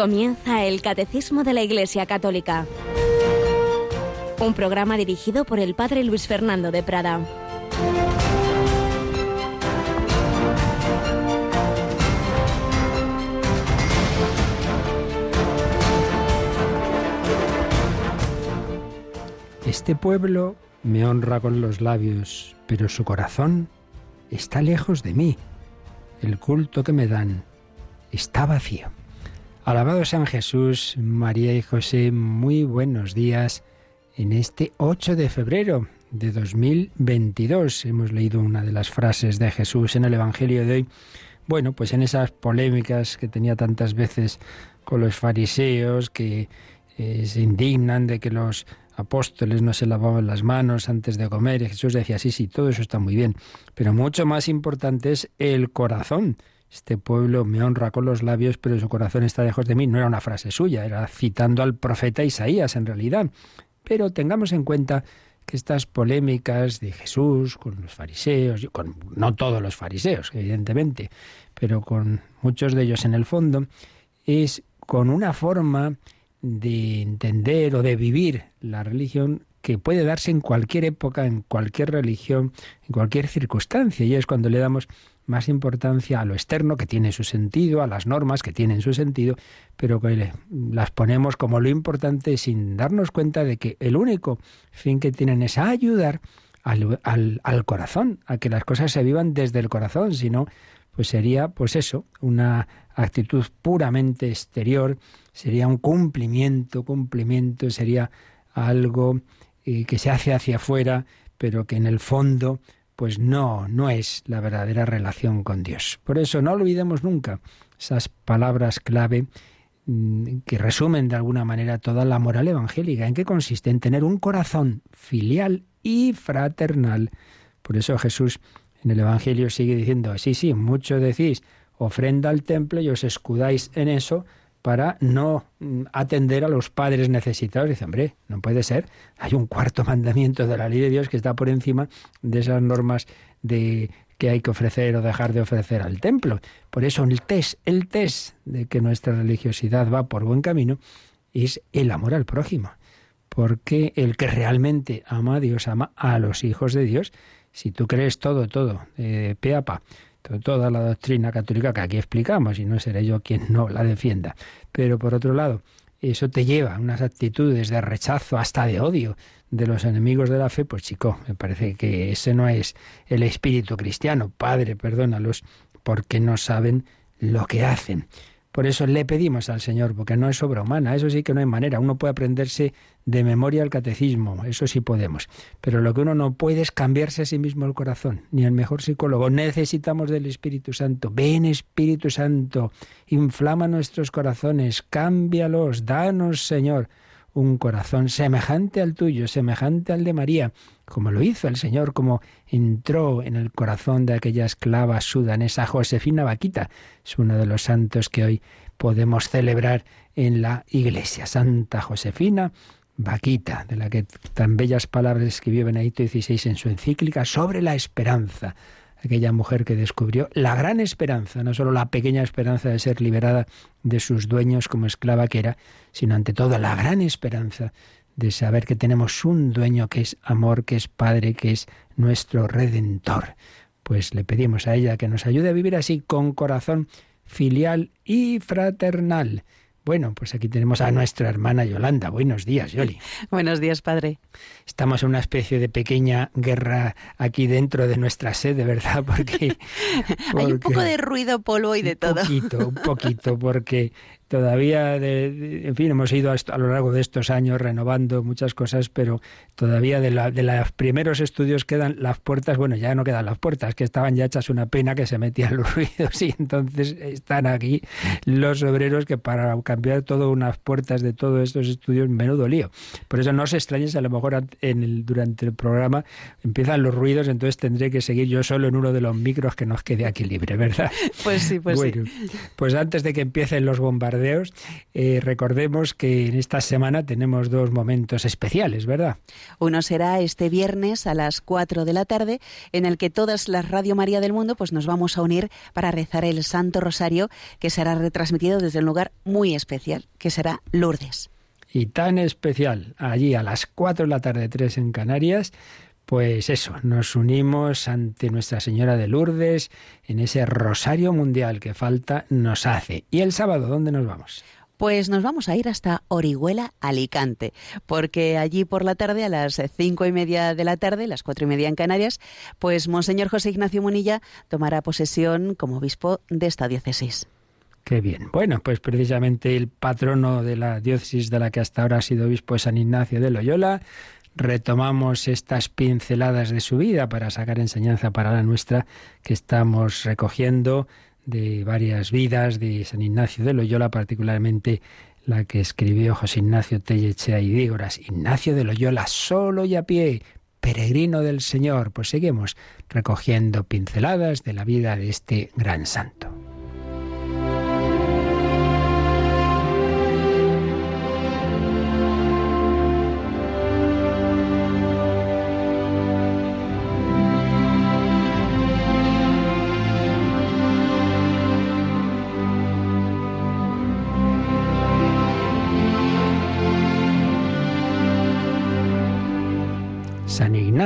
Comienza el Catecismo de la Iglesia Católica. Un programa dirigido por el Padre Luis Fernando de Prada. Este pueblo me honra con los labios, pero su corazón está lejos de mí. El culto que me dan está vacío. Alabado San Jesús, María y José, muy buenos días en este 8 de febrero de 2022. Hemos leído una de las frases de Jesús en el Evangelio de hoy. Bueno, pues en esas polémicas que tenía tantas veces con los fariseos que eh, se indignan de que los apóstoles no se lavaban las manos antes de comer. Y Jesús decía, sí, sí, todo eso está muy bien, pero mucho más importante es el corazón. Este pueblo me honra con los labios, pero su corazón está lejos de mí. No era una frase suya, era citando al profeta Isaías en realidad. Pero tengamos en cuenta que estas polémicas de Jesús con los fariseos, con no todos los fariseos, evidentemente, pero con muchos de ellos en el fondo, es con una forma de entender o de vivir la religión que puede darse en cualquier época, en cualquier religión, en cualquier circunstancia. Y es cuando le damos más importancia a lo externo, que tiene su sentido, a las normas, que tienen su sentido, pero que las ponemos como lo importante sin darnos cuenta de que el único fin que tienen es ayudar al, corazón, a que las cosas se vivan desde el corazón, si no, pues sería, pues eso, una actitud puramente exterior, sería un cumplimiento, cumplimiento, sería algo eh, que se hace hacia afuera, pero que en el fondo pues no, no es la verdadera relación con Dios. Por eso no olvidemos nunca esas palabras clave mm, que resumen de alguna manera toda la moral evangélica. ¿En qué consiste? En tener un corazón filial y fraternal. Por eso Jesús en el Evangelio sigue diciendo, sí, sí, mucho decís, ofrenda al templo y os escudáis en eso para no mm, atender a los padres necesitados. Dice, hombre, no puede ser. Hay un cuarto mandamiento de la ley de Dios que está por encima de esas normas de que hay que ofrecer o dejar de ofrecer al templo. Por eso el test, el test de que nuestra religiosidad va por buen camino es el amor al prójimo. Porque el que realmente ama a Dios ama a los hijos de Dios. Si tú crees todo, todo, eh, pe a pa, toda la doctrina católica que aquí explicamos, y no seré yo quien no la defienda. Pero por otro lado, eso te lleva a unas actitudes de rechazo, hasta de odio de los enemigos de la fe, pues chico, me parece que ese no es el espíritu cristiano. Padre, perdónalos porque no saben lo que hacen. Por eso le pedimos al Señor, porque no es obra humana, eso sí que no hay manera. Uno puede aprenderse de memoria el catecismo, eso sí podemos. Pero lo que uno no puede es cambiarse a sí mismo el corazón, ni el mejor psicólogo. Necesitamos del Espíritu Santo. Ven Espíritu Santo, inflama nuestros corazones, cámbialos, danos Señor un corazón semejante al tuyo, semejante al de María, como lo hizo el Señor, como entró en el corazón de aquella esclava sudanesa Josefina Vaquita. Es uno de los santos que hoy podemos celebrar en la iglesia. Santa Josefina Vaquita, de la que tan bellas palabras escribió Benedicto XVI en su encíclica sobre la esperanza aquella mujer que descubrió la gran esperanza, no solo la pequeña esperanza de ser liberada de sus dueños como esclava que era, sino ante todo la gran esperanza de saber que tenemos un dueño que es amor, que es Padre, que es nuestro Redentor. Pues le pedimos a ella que nos ayude a vivir así con corazón filial y fraternal. Bueno, pues aquí tenemos a nuestra hermana Yolanda. Buenos días, Yoli. Buenos días, padre. Estamos en una especie de pequeña guerra aquí dentro de nuestra sede, ¿verdad? Porque, hay un poco de ruido, polvo y de todo. Un poquito, un poquito, porque todavía, de, en fin, hemos ido a, lo largo de estos años renovando muchas cosas, pero todavía de, la, de los primeros estudios quedan las puertas, bueno, ya no quedan las puertas, que estaban ya hechas una pena que se metían los ruidos y entonces están aquí los obreros que para cambiar todas unas puertas de todos estos estudios, menudo lío. Por eso no se extrañes, a lo mejor en el, durante el programa empiezan los ruidos, entonces tendré que seguir yo solo en uno de los micros que nos quede aquí libre, ¿verdad? Pues sí, pues bueno, sí. Pues antes de que empiecen los bombardeos, eh, recordemos que en esta semana tenemos dos momentos especiales, ¿verdad? Uno será este viernes a las 4 de la tarde, en el que todas las Radio María del mundo pues nos vamos a unir para rezar el Santo Rosario, que será retransmitido desde un lugar muy especial, que será Lourdes. Y tan especial, allí a las 4 de la tarde, 3 en Canarias, pues eso, nos unimos ante Nuestra Señora de Lourdes en ese rosario mundial que falta nos hace. ¿Y el sábado dónde nos vamos? Pues nos vamos a ir hasta Orihuela, Alicante, porque allí por la tarde, a las cinco y media de la tarde, las cuatro y media en Canarias, pues Monseñor José Ignacio Munilla tomará posesión como obispo de esta diócesis. Qué bien. Bueno, pues precisamente el patrono de la diócesis de la que hasta ahora ha sido obispo es San Ignacio de Loyola retomamos estas pinceladas de su vida para sacar enseñanza para la nuestra que estamos recogiendo de varias vidas de San Ignacio de Loyola, particularmente la que escribió José Ignacio Tellechea y Dígoras. Ignacio de Loyola, solo y a pie, peregrino del Señor. Pues seguimos recogiendo pinceladas de la vida de este gran santo.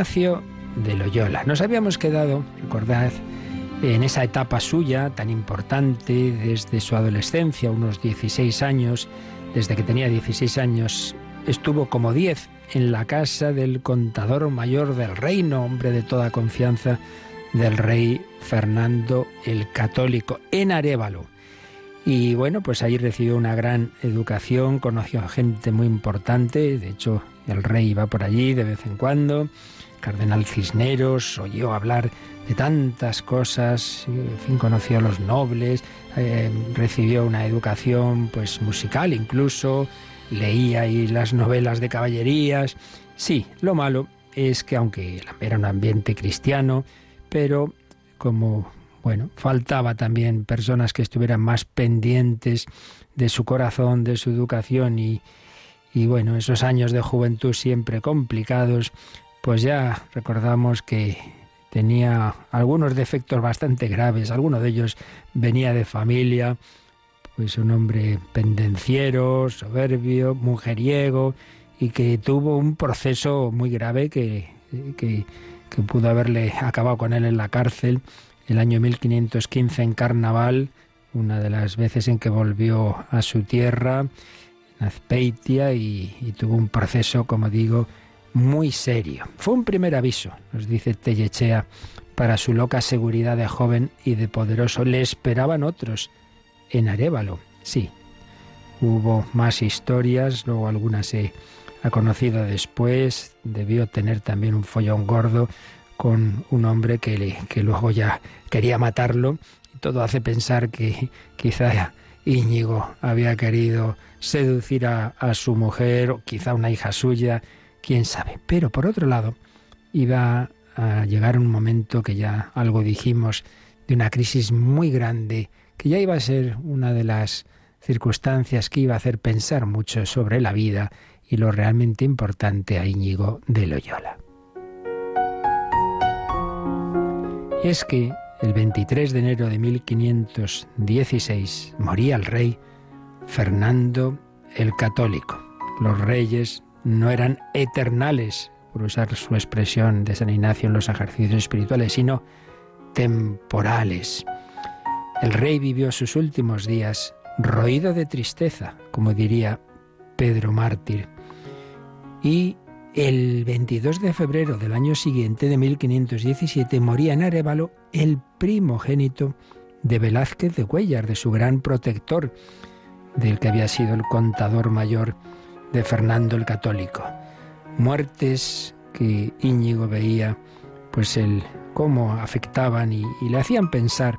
Ignacio de Loyola. Nos habíamos quedado, recordad, en esa etapa suya tan importante desde su adolescencia, unos 16 años, desde que tenía 16 años, estuvo como 10 en la casa del contador mayor del reino, hombre de toda confianza del rey Fernando el Católico, en Arevalo. Y bueno, pues ahí recibió una gran educación, conoció a gente muy importante, de hecho el rey iba por allí de vez en cuando, cardenal Cisneros, oyó hablar de tantas cosas, en fin, conoció a los nobles, eh, recibió una educación pues musical incluso, leía ahí las novelas de caballerías. Sí, lo malo es que aunque era un ambiente cristiano, pero como bueno, faltaba también personas que estuvieran más pendientes de su corazón, de su educación y, y bueno, esos años de juventud siempre complicados, pues ya recordamos que tenía algunos defectos bastante graves, alguno de ellos venía de familia, pues un hombre pendenciero, soberbio, mujeriego, y que tuvo un proceso muy grave que, que, pudo haberle acabado con él en la cárcel. El año 1515 en Carnaval, una de las veces en que volvió a su tierra, en Azpeitia, y tuvo un proceso, como digo, muy serio. Fue un primer aviso, nos dice Tellechea, para su loca seguridad de joven y de poderoso. Le esperaban otros en Arevalo. Sí, hubo más historias, luego algunas se ha conocido después. Debió tener también un follón gordo con un hombre que, le, que luego ya quería matarlo. Todo hace pensar que quizá Íñigo había querido seducir a, a su mujer, o quizá una hija suya, quién sabe. Pero por otro lado, iba a llegar un momento que ya algo dijimos, de una crisis muy grande, que ya iba a ser una de las circunstancias que iba a hacer pensar mucho sobre la vida y lo realmente importante a Íñigo de Loyola. Es que el 23 de enero de 1516 moría el rey Fernando el Católico. Los reyes no eran eternales, por usar su expresión de San Ignacio en los ejercicios espirituales, sino temporales. El rey vivió sus últimos días roído de tristeza, como diría Pedro Mártir, y el 22 de febrero del año siguiente, de 1517, moría en Arevalo el primogénito de Velázquez de Cuellar, de su gran protector, del que había sido el contador mayor de Fernando el Católico. Muertes que Íñigo veía, pues el cómo afectaban y, y le hacían pensar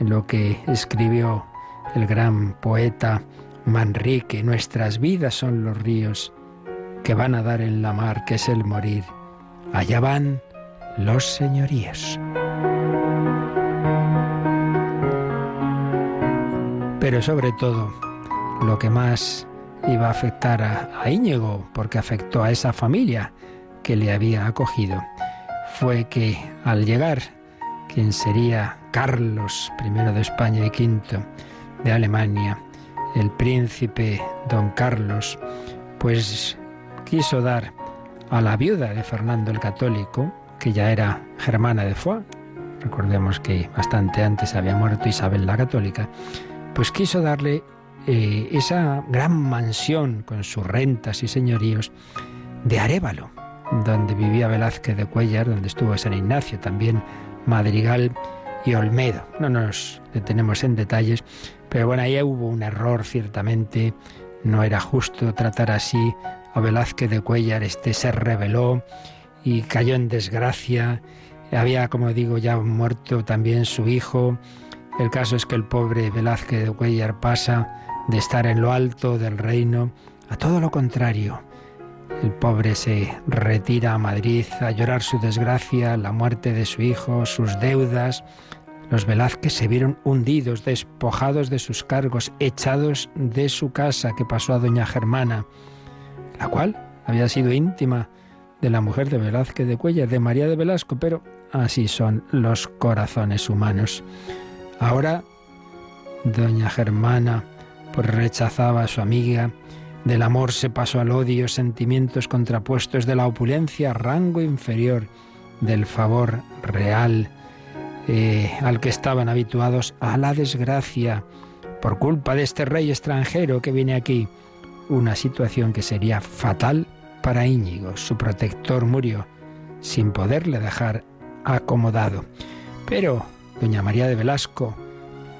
en lo que escribió el gran poeta Manrique, nuestras vidas son los ríos que van a dar en la mar, que es el morir. Allá van los señoríos. Pero sobre todo, lo que más iba a afectar a, Íñigo, porque afectó a esa familia que le había acogido, fue que al llegar quien sería Carlos I de España y V de Alemania, el príncipe don Carlos, pues quiso dar a la viuda de Fernando el Católico, que ya era germana de Foix, recordemos que bastante antes había muerto Isabel la Católica, pues quiso darle eh, esa gran mansión con sus rentas y señoríos de Arévalo, donde vivía Velázquez de Cuellar, donde estuvo San Ignacio, también Madrigal y Olmedo. No nos detenemos en detalles, pero bueno, ahí hubo un error ciertamente, no era justo tratar así a Velázquez de Cuellar, este se rebeló y cayó en desgracia. Había, como digo, ya muerto también su hijo. El caso es que el pobre Velázquez de Cuellar pasa de estar en lo alto del reino a todo lo contrario. El pobre se retira a Madrid a llorar su desgracia, la muerte de su hijo, sus deudas. Los Velázquez se vieron hundidos, despojados de sus cargos, echados de su casa que pasó a doña Germana, la cual había sido íntima de la mujer de Velázquez de Cuellar, de María de Velasco, pero así son los corazones humanos. Ahora, doña Germana pues rechazaba a su amiga, del amor se pasó al odio, sentimientos contrapuestos de la opulencia, rango inferior, del favor real, eh, al que estaban habituados, a la desgracia, por culpa de este rey extranjero que viene aquí. Una situación que sería fatal para Íñigo. Su protector murió sin poderle dejar acomodado. Pero doña María de Velasco,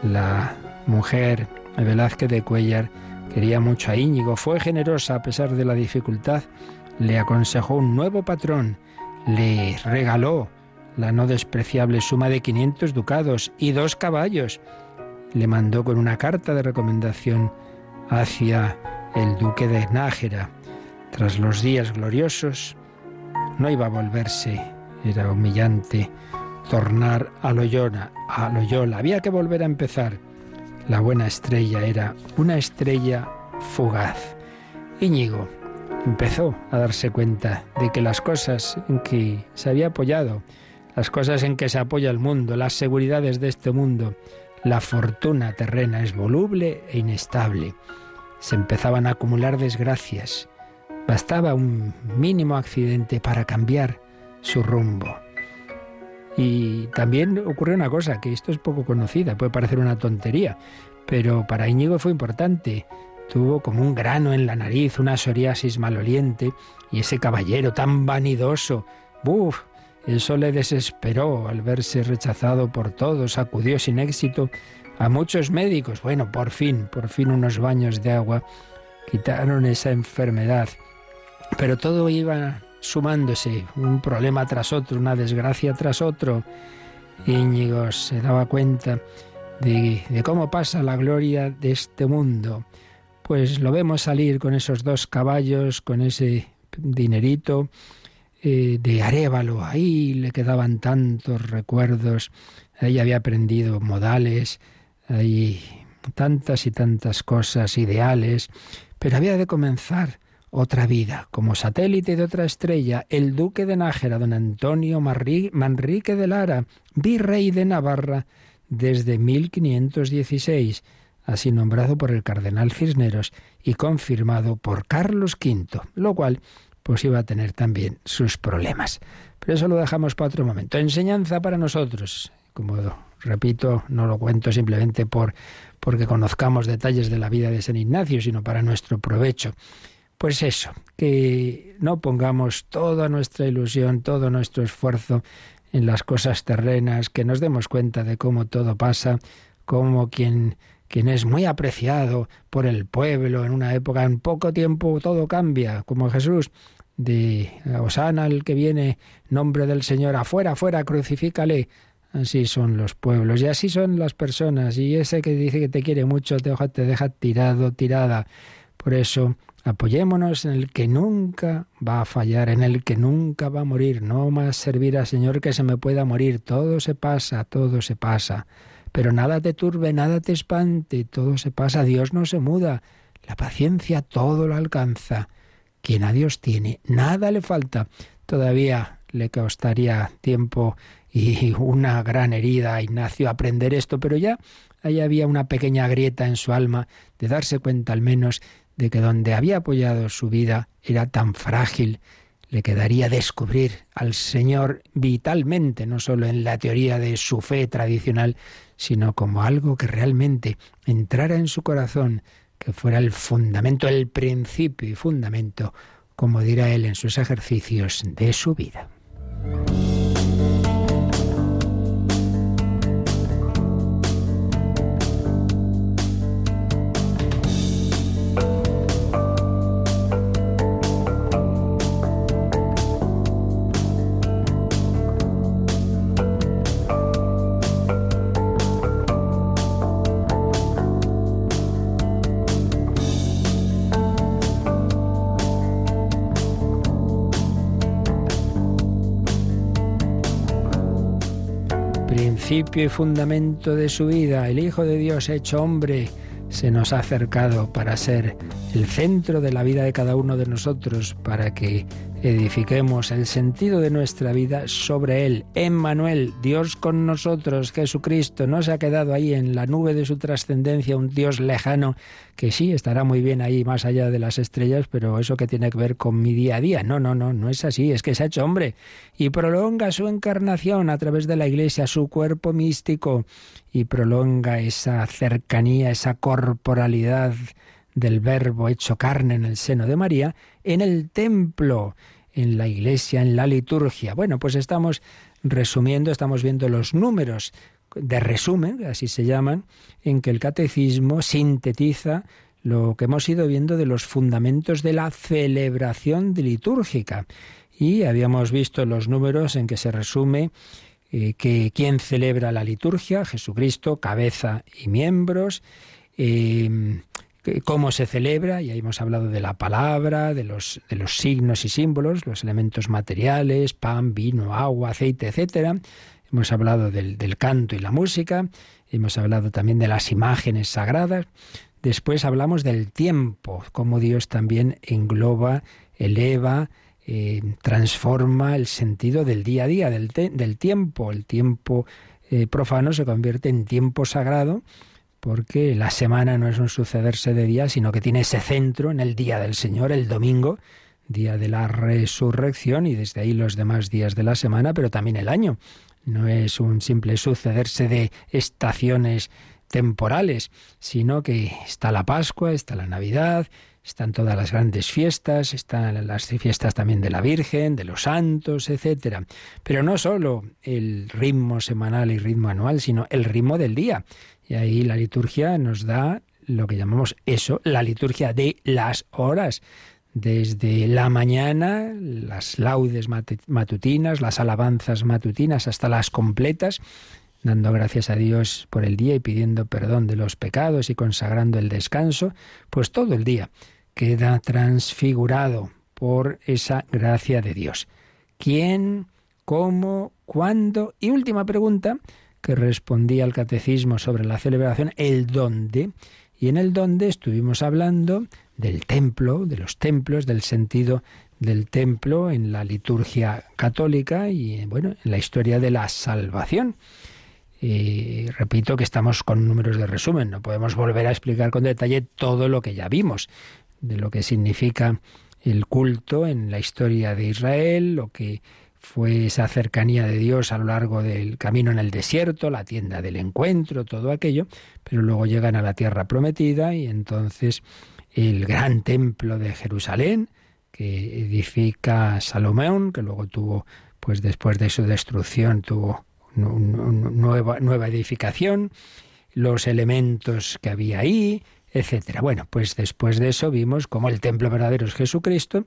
la mujer Velázquez de Cuellar, quería mucho a Íñigo, fue generosa a pesar de la dificultad, le aconsejó un nuevo patrón, le regaló la no despreciable suma de 500 ducados y dos caballos. Le mandó con una carta de recomendación hacia el duque de Nájera. Tras los días gloriosos, no iba a volverse, era humillante, tornar a Loyola, a Loyola. Había que volver a empezar. La buena estrella era una estrella fugaz. Íñigo empezó a darse cuenta de que las cosas en que se había apoyado, las cosas en que se apoya el mundo, las seguridades de este mundo, la fortuna terrena es voluble e inestable. Se empezaban a acumular desgracias. Bastaba un mínimo accidente para cambiar su rumbo. Y también ocurrió una cosa, que esto es poco conocida, puede parecer una tontería, pero para Íñigo fue importante. Tuvo como un grano en la nariz, una psoriasis maloliente, y ese caballero tan vanidoso, ¡buf! Eso le desesperó al verse rechazado por todos, acudió sin éxito a muchos médicos. Bueno, por fin, por fin unos baños de agua quitaron esa enfermedad. Pero todo iba sumándose, un problema tras otro, una desgracia tras otro. Íñigo se daba cuenta de, cómo pasa la gloria de este mundo. Pues lo vemos salir con esos dos caballos, con ese dinerito eh, de Arévalo. Ahí le quedaban tantos recuerdos. Ahí había aprendido modales, ahí tantas y tantas cosas, ideales. Pero había de comenzar otra vida, como satélite de otra estrella, el duque de Nájera, don Antonio Manrique de Lara, virrey de Navarra desde 1516, así nombrado por el cardenal Cisneros y confirmado por Carlos V, lo cual pues iba a tener también sus problemas. Pero eso lo dejamos para otro momento. Enseñanza para nosotros. Como repito, no lo cuento simplemente por porque conozcamos detalles de la vida de San Ignacio, sino para nuestro provecho. Pues eso, que no pongamos toda nuestra ilusión, todo nuestro esfuerzo en las cosas terrenas, que nos demos cuenta de cómo todo pasa, cómo quien, quien es muy apreciado por el pueblo en una época, en poco tiempo todo cambia, como Jesús, de Osana el que viene, nombre del Señor, afuera, afuera, crucifícale. Así son los pueblos y así son las personas. Y ese que dice que te quiere mucho te deja, te deja tirado, tirada. Por eso Apoyémonos en el que nunca va a fallar, en el que nunca va a morir. No más servir al Señor que se me pueda morir. Todo se pasa, todo se pasa. Pero nada te turbe, nada te espante, todo se pasa. Dios no se muda. La paciencia todo lo alcanza. Quien a Dios tiene, nada le falta. Todavía le costaría tiempo y una gran herida a Ignacio aprender esto, pero ya ahí había una pequeña grieta en su alma de darse cuenta al menos de que donde había apoyado su vida era tan frágil, le quedaría descubrir al Señor vitalmente, no solo en la teoría de su fe tradicional, sino como algo que realmente entrara en su corazón, que fuera el fundamento, el principio y fundamento, como dirá él en sus ejercicios de su vida. Principio y fundamento de su vida, el Hijo de Dios hecho hombre, se nos ha acercado para ser el centro de la vida de cada uno de nosotros, para que edifiquemos el sentido de nuestra vida sobre Él. Emmanuel, Dios con nosotros, Jesucristo, no se ha quedado ahí en la nube de su trascendencia, un Dios lejano que sí estará muy bien ahí más allá de las estrellas, pero eso que tiene que ver con mi día a día. No, no, no, no es así, es que se ha hecho hombre y prolonga su encarnación a través de la Iglesia, su cuerpo místico, y prolonga esa cercanía, esa corporalidad del Verbo hecho carne en el seno de María, en el templo, en la iglesia, en la liturgia. Bueno, pues estamos resumiendo, estamos viendo los números de resumen, así se llaman, en que el catecismo sintetiza lo que hemos ido viendo de los fundamentos de la celebración litúrgica. Y habíamos visto los números en que se resume eh, que quién celebra la liturgia, Jesucristo, cabeza y miembros, eh, cómo se celebra, y ahí hemos hablado de la palabra, de los, de los signos y símbolos, los elementos materiales, pan, vino, agua, aceite, etcétera. Hemos hablado del, del canto y la música, hemos hablado también de las imágenes sagradas. Después hablamos del tiempo, cómo Dios también engloba, eleva, eh, transforma el sentido del día a día, del, del tiempo. El tiempo eh, profano se convierte en tiempo sagrado porque la semana no es un sucederse de días, sino que tiene ese centro en el día del Señor, el domingo, día de la resurrección, y desde ahí los demás días de la semana, pero también el año. No es un simple sucederse de estaciones temporales, sino que está la Pascua, está la Navidad, están todas las grandes fiestas, están las fiestas también de la Virgen, de los santos, etcétera. Pero no solo el ritmo semanal y ritmo anual, sino el ritmo del día. Y ahí la liturgia nos da lo que llamamos eso, la liturgia de las horas. Desde la mañana, las laudes matutinas, las alabanzas matutinas, hasta las completas, dando gracias a Dios por el día y pidiendo perdón de los pecados y consagrando el descanso, pues todo el día queda transfigurado por esa gracia de Dios. ¿Quién? ¿Cómo? ¿Cuándo? Y última pregunta, que respondía al catecismo sobre la celebración, el dónde. Y en el dónde estuvimos hablando del templo, de los templos, del sentido del templo en la liturgia católica y bueno, en la historia de la salvación. Y repito que estamos con números de resumen, no podemos volver a explicar con detalle todo lo que ya vimos, de lo que significa el culto en la historia de Israel, lo que fue esa cercanía de Dios a lo largo del camino en el desierto, la tienda del encuentro, todo aquello, pero luego llegan a la tierra prometida y entonces el gran templo de Jerusalén que edifica Salomón, que luego tuvo, pues después de su destrucción, tuvo nueva, nueva edificación, los elementos que había ahí, etcétera. Bueno, pues después de eso vimos cómo el templo verdadero es Jesucristo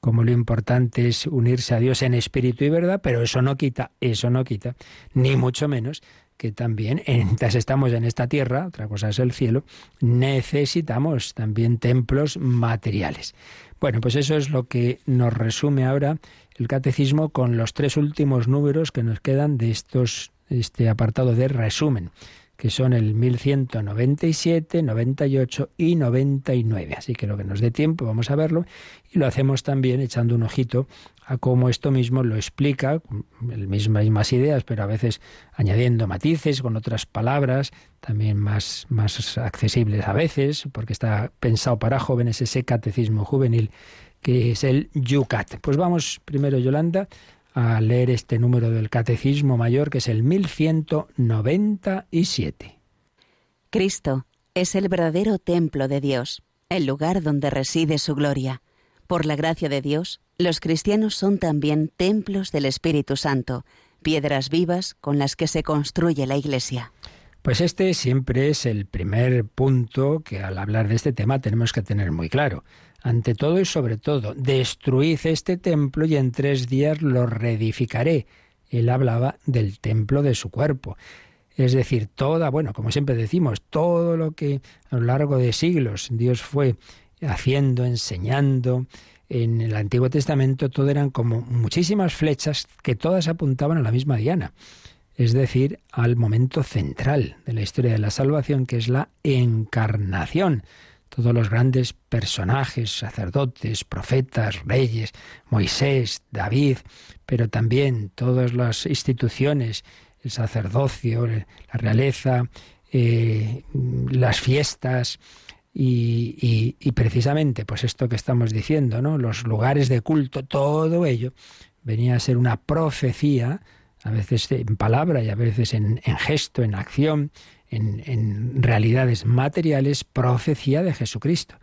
como lo importante es unirse a Dios en espíritu y verdad, pero eso no quita, eso no quita, ni mucho menos que también, mientras estamos en esta tierra, otra cosa es el cielo, necesitamos también templos materiales. Bueno, pues eso es lo que nos resume ahora el catecismo con los tres últimos números que nos quedan de estos este apartado de resumen. Que son el 1197, 98 y 99. Así que lo que nos dé tiempo vamos a verlo y lo hacemos también echando un ojito a cómo esto mismo lo explica, el mismas ideas, pero a veces añadiendo matices con otras palabras, también más, más accesibles a veces, porque está pensado para jóvenes ese catecismo juvenil que es el Yucat. Pues vamos primero, Yolanda, a leer este número del Catecismo Mayor, que es el 1197. Cristo es el verdadero templo de Dios, el lugar donde reside su gloria. Por la gracia de Dios, los cristianos son también templos del Espíritu Santo, piedras vivas con las que se construye la Iglesia. Pues este siempre es el primer punto que al hablar de este tema tenemos que tener muy claro ante todo y sobre todo, destruid este templo y en tres días lo reedificaré. Él hablaba del templo de su cuerpo. Es decir, toda, bueno, como siempre decimos, todo lo que a lo largo de siglos Dios fue haciendo, enseñando, en el Antiguo Testamento todo eran como muchísimas flechas que todas apuntaban a la misma diana, es decir, al momento central de la historia de la salvación, que es la encarnación todos los grandes personajes, sacerdotes, profetas, reyes, Moisés, David, pero también todas las instituciones, el sacerdocio, la realeza, eh, las fiestas, y, y, precisamente, pues esto que estamos diciendo, ¿no? Los lugares de culto, todo ello venía a ser una profecía, a veces en palabra y a veces en gesto, en acción, en, realidades materiales profecía de Jesucristo.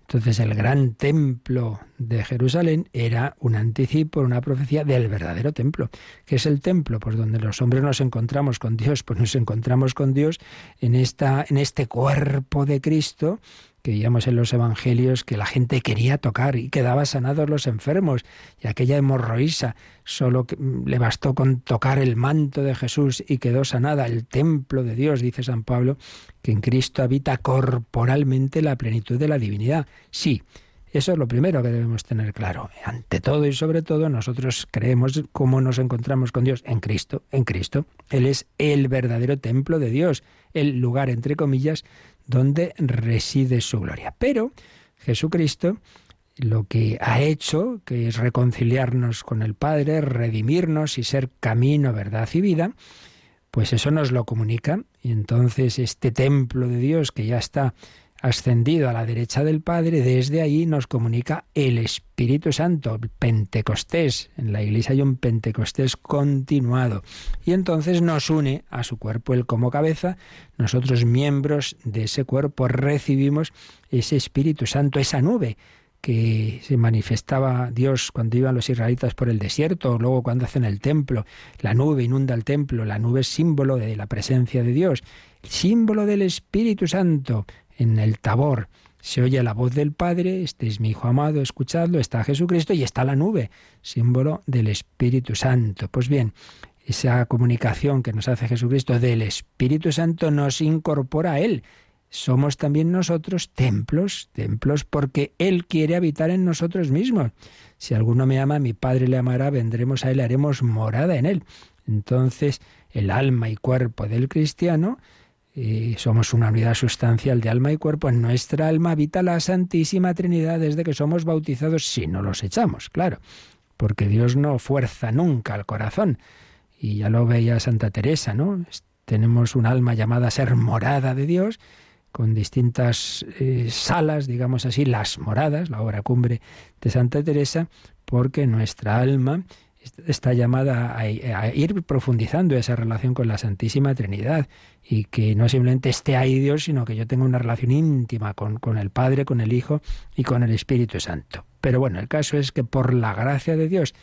Entonces el gran templo de Jerusalén era un anticipo, una profecía del verdadero templo. ¿Qué es el templo? Pues donde los hombres nos encontramos con Dios, pues nos encontramos con Dios en, esta, en este cuerpo de Cristo que veíamos en los evangelios que la gente quería tocar y quedaba sanados los enfermos. Y aquella hemorroísa solo mm, le bastó con tocar el manto de Jesús y quedó sanada. El templo de Dios, dice San Pablo, que en Cristo habita corporalmente la plenitud de la divinidad. Sí, eso es lo primero que debemos tener claro. Ante todo y sobre todo, nosotros creemos cómo nos encontramos con Dios en Cristo, en Cristo. Él es el verdadero templo de Dios, el lugar, entre comillas, donde reside su gloria. Pero Jesucristo lo que ha hecho, que es reconciliarnos con el Padre, redimirnos y ser camino, verdad y vida, pues eso nos lo comunica. Y entonces este templo de Dios que ya está ascendido a la derecha del Padre, desde ahí nos comunica el Espíritu Santo, Pentecostés. En la iglesia hay un Pentecostés continuado. Y entonces nos une a su cuerpo, él como cabeza, nosotros miembros de ese cuerpo recibimos ese Espíritu Santo, esa nube que se manifestaba Dios cuando iban los israelitas por el desierto, o luego cuando hacen el templo, la nube inunda el templo, la nube es símbolo de la presencia de Dios, símbolo del Espíritu Santo, en el tabor se oye la voz del Padre, este es mi Hijo amado, escuchadlo, está Jesucristo y está la nube, símbolo del Espíritu Santo. Pues bien, esa comunicación que nos hace Jesucristo del Espíritu Santo nos incorpora a Él. Somos también nosotros templos, templos porque Él quiere habitar en nosotros mismos. Si alguno me ama, mi Padre le amará, vendremos a Él, haremos morada en Él. Entonces, el alma y cuerpo del cristiano y somos una unidad sustancial de alma y cuerpo, en nuestra alma habita la Santísima Trinidad desde que somos bautizados, si no los echamos, claro, porque Dios no fuerza nunca al corazón. Y ya lo veía Santa Teresa, ¿no? Tenemos un alma llamada a ser morada de Dios, con distintas eh, salas, digamos así, las moradas, la obra cumbre de Santa Teresa, porque nuestra alma está llamada a, ir profundizando esa relación con la Santísima Trinidad y que no simplemente esté ahí Dios, sino que yo tenga una relación íntima con, con el Padre, con el Hijo y con el Espíritu Santo. Pero bueno, el caso es que por la gracia de Dios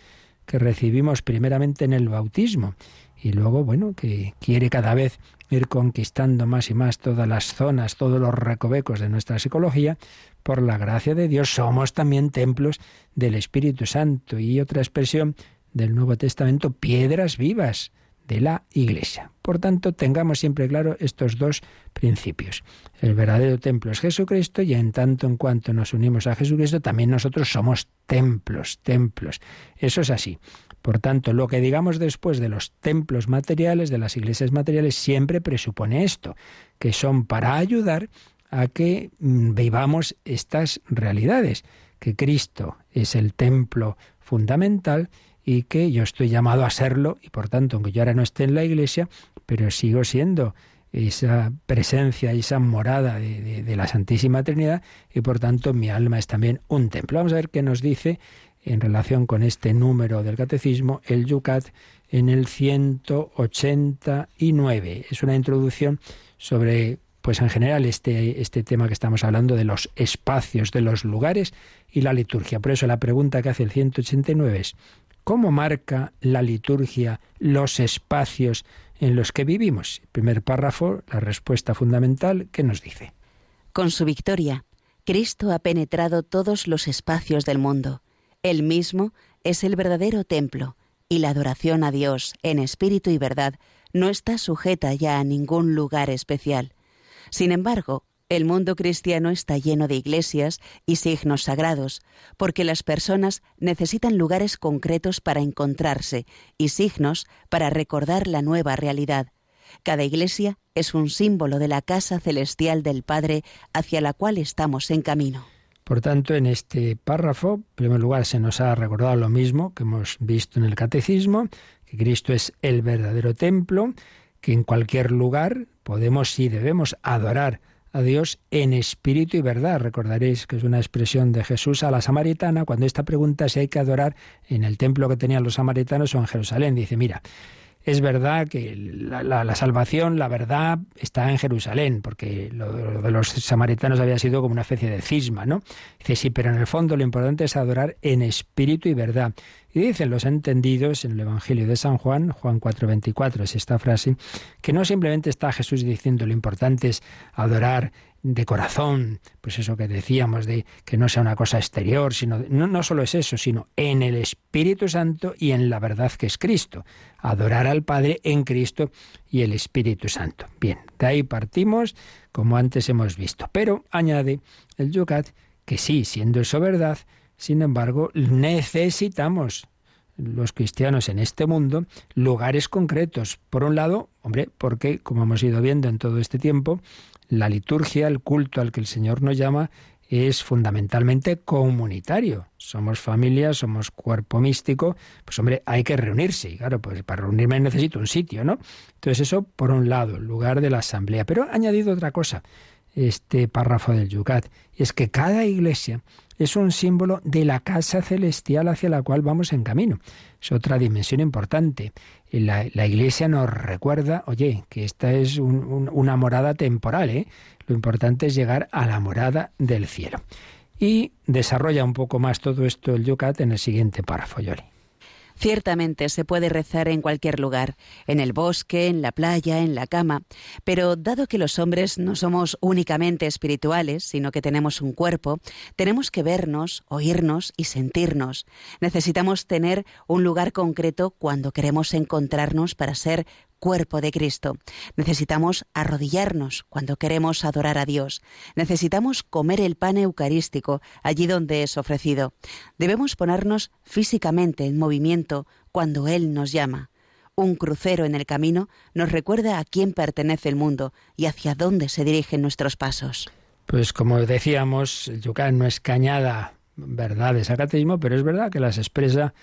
que recibimos primeramente en el bautismo y luego, bueno, que quiere cada vez ir conquistando más y más todas las zonas, todos los recovecos de nuestra psicología, por la gracia de Dios somos también templos del Espíritu Santo. Y otra expresión del Nuevo Testamento, piedras vivas de la Iglesia. Por tanto, tengamos siempre claro estos dos principios. El verdadero templo es Jesucristo y en tanto en cuanto nos unimos a Jesucristo, también nosotros somos templos, templos. Eso es así. Por tanto, lo que digamos después de los templos materiales, de las iglesias materiales, siempre presupone esto, que son para ayudar a que mm, vivamos estas realidades, que Cristo es el templo fundamental y que yo estoy llamado a serlo y por tanto, aunque yo ahora no esté en la iglesia, pero sigo siendo esa presencia esa morada de, la Santísima Trinidad y por tanto mi alma es también un templo. Vamos a ver qué nos dice en relación con este número del catecismo el Yucat en el 189. Es una introducción sobre, pues en general, este, este tema que estamos hablando de los espacios, de los lugares y la liturgia. Por eso la pregunta que hace el 189 es, ¿cómo marca la liturgia los espacios en los que vivimos. primer párrafo, la respuesta fundamental, ¿qué nos dice? Con su victoria, Cristo ha penetrado todos los espacios del mundo. Él mismo es el verdadero templo, y la adoración a Dios en espíritu y verdad no está sujeta ya a ningún lugar especial. Sin embargo, el mundo cristiano está lleno de iglesias y signos sagrados, porque las personas necesitan lugares concretos para encontrarse y signos para recordar la nueva realidad. Cada iglesia es un símbolo de la casa celestial del Padre hacia la cual estamos en camino. Por tanto, en este párrafo, en primer lugar, se nos ha recordado lo mismo que hemos visto en el Catecismo, que Cristo es el verdadero templo, que en cualquier lugar podemos y debemos adorar a Dios en espíritu y verdad. Recordaréis que es una expresión de Jesús a la samaritana cuando esta pregunta si hay que adorar en el templo que tenían los samaritanos o en Jerusalén. Dice, mira, es verdad que la, salvación, la verdad, está en Jerusalén, porque lo, de los samaritanos había sido como una especie de cisma, ¿no? Dice, sí, pero en el fondo lo importante es adorar en espíritu y verdad. Y dicen los entendidos en el Evangelio de San Juan, Juan 4:24, es esta frase, que no simplemente está Jesús diciendo lo importante es adorar de corazón, pues eso que decíamos de que no sea una cosa exterior, sino no, no solo es eso, sino en el Espíritu Santo y en la verdad que es Cristo. Adorar al Padre en Cristo y el Espíritu Santo. Bien, de ahí partimos, como antes hemos visto. Pero añade el Yucat que sí, siendo eso verdad, sin embargo, necesitamos los cristianos en este mundo lugares concretos. Por un lado, hombre, porque, como hemos ido viendo en todo este tiempo, la liturgia, el culto al que el Señor nos llama, es fundamentalmente comunitario. Somos familia, somos cuerpo místico, pues hombre, hay que reunirse. Claro, pues para reunirme necesito un sitio, ¿no? Entonces eso por un lado, lugar de la asamblea. Pero ha añadido otra cosa, este párrafo del Yucat, y es que cada iglesia es un símbolo de la casa celestial hacia la cual vamos en camino. Es otra dimensión importante. La, iglesia nos recuerda, oye, que esta es una morada temporal, ¿eh? Lo importante es llegar a la morada del cielo. Y desarrolla un poco más todo esto el Yucat en el siguiente párrafo, Yoli. Ciertamente se puede rezar en cualquier lugar, en el bosque, en la playa, en la cama, pero dado que los hombres no somos únicamente espirituales, sino que tenemos un cuerpo, tenemos que vernos, oírnos y sentirnos. Necesitamos tener un lugar concreto cuando queremos encontrarnos para ser cuerpo de Cristo. Necesitamos arrodillarnos cuando queremos adorar a Dios. Necesitamos comer el pan eucarístico allí donde es ofrecido. Debemos ponernos físicamente en movimiento cuando Él nos llama. Un crucero en el camino nos recuerda a quién pertenece el mundo y hacia dónde se dirigen nuestros pasos. Pues como decíamos, Yucán no es cañada verdades a catecismo, pero es verdad que las expresa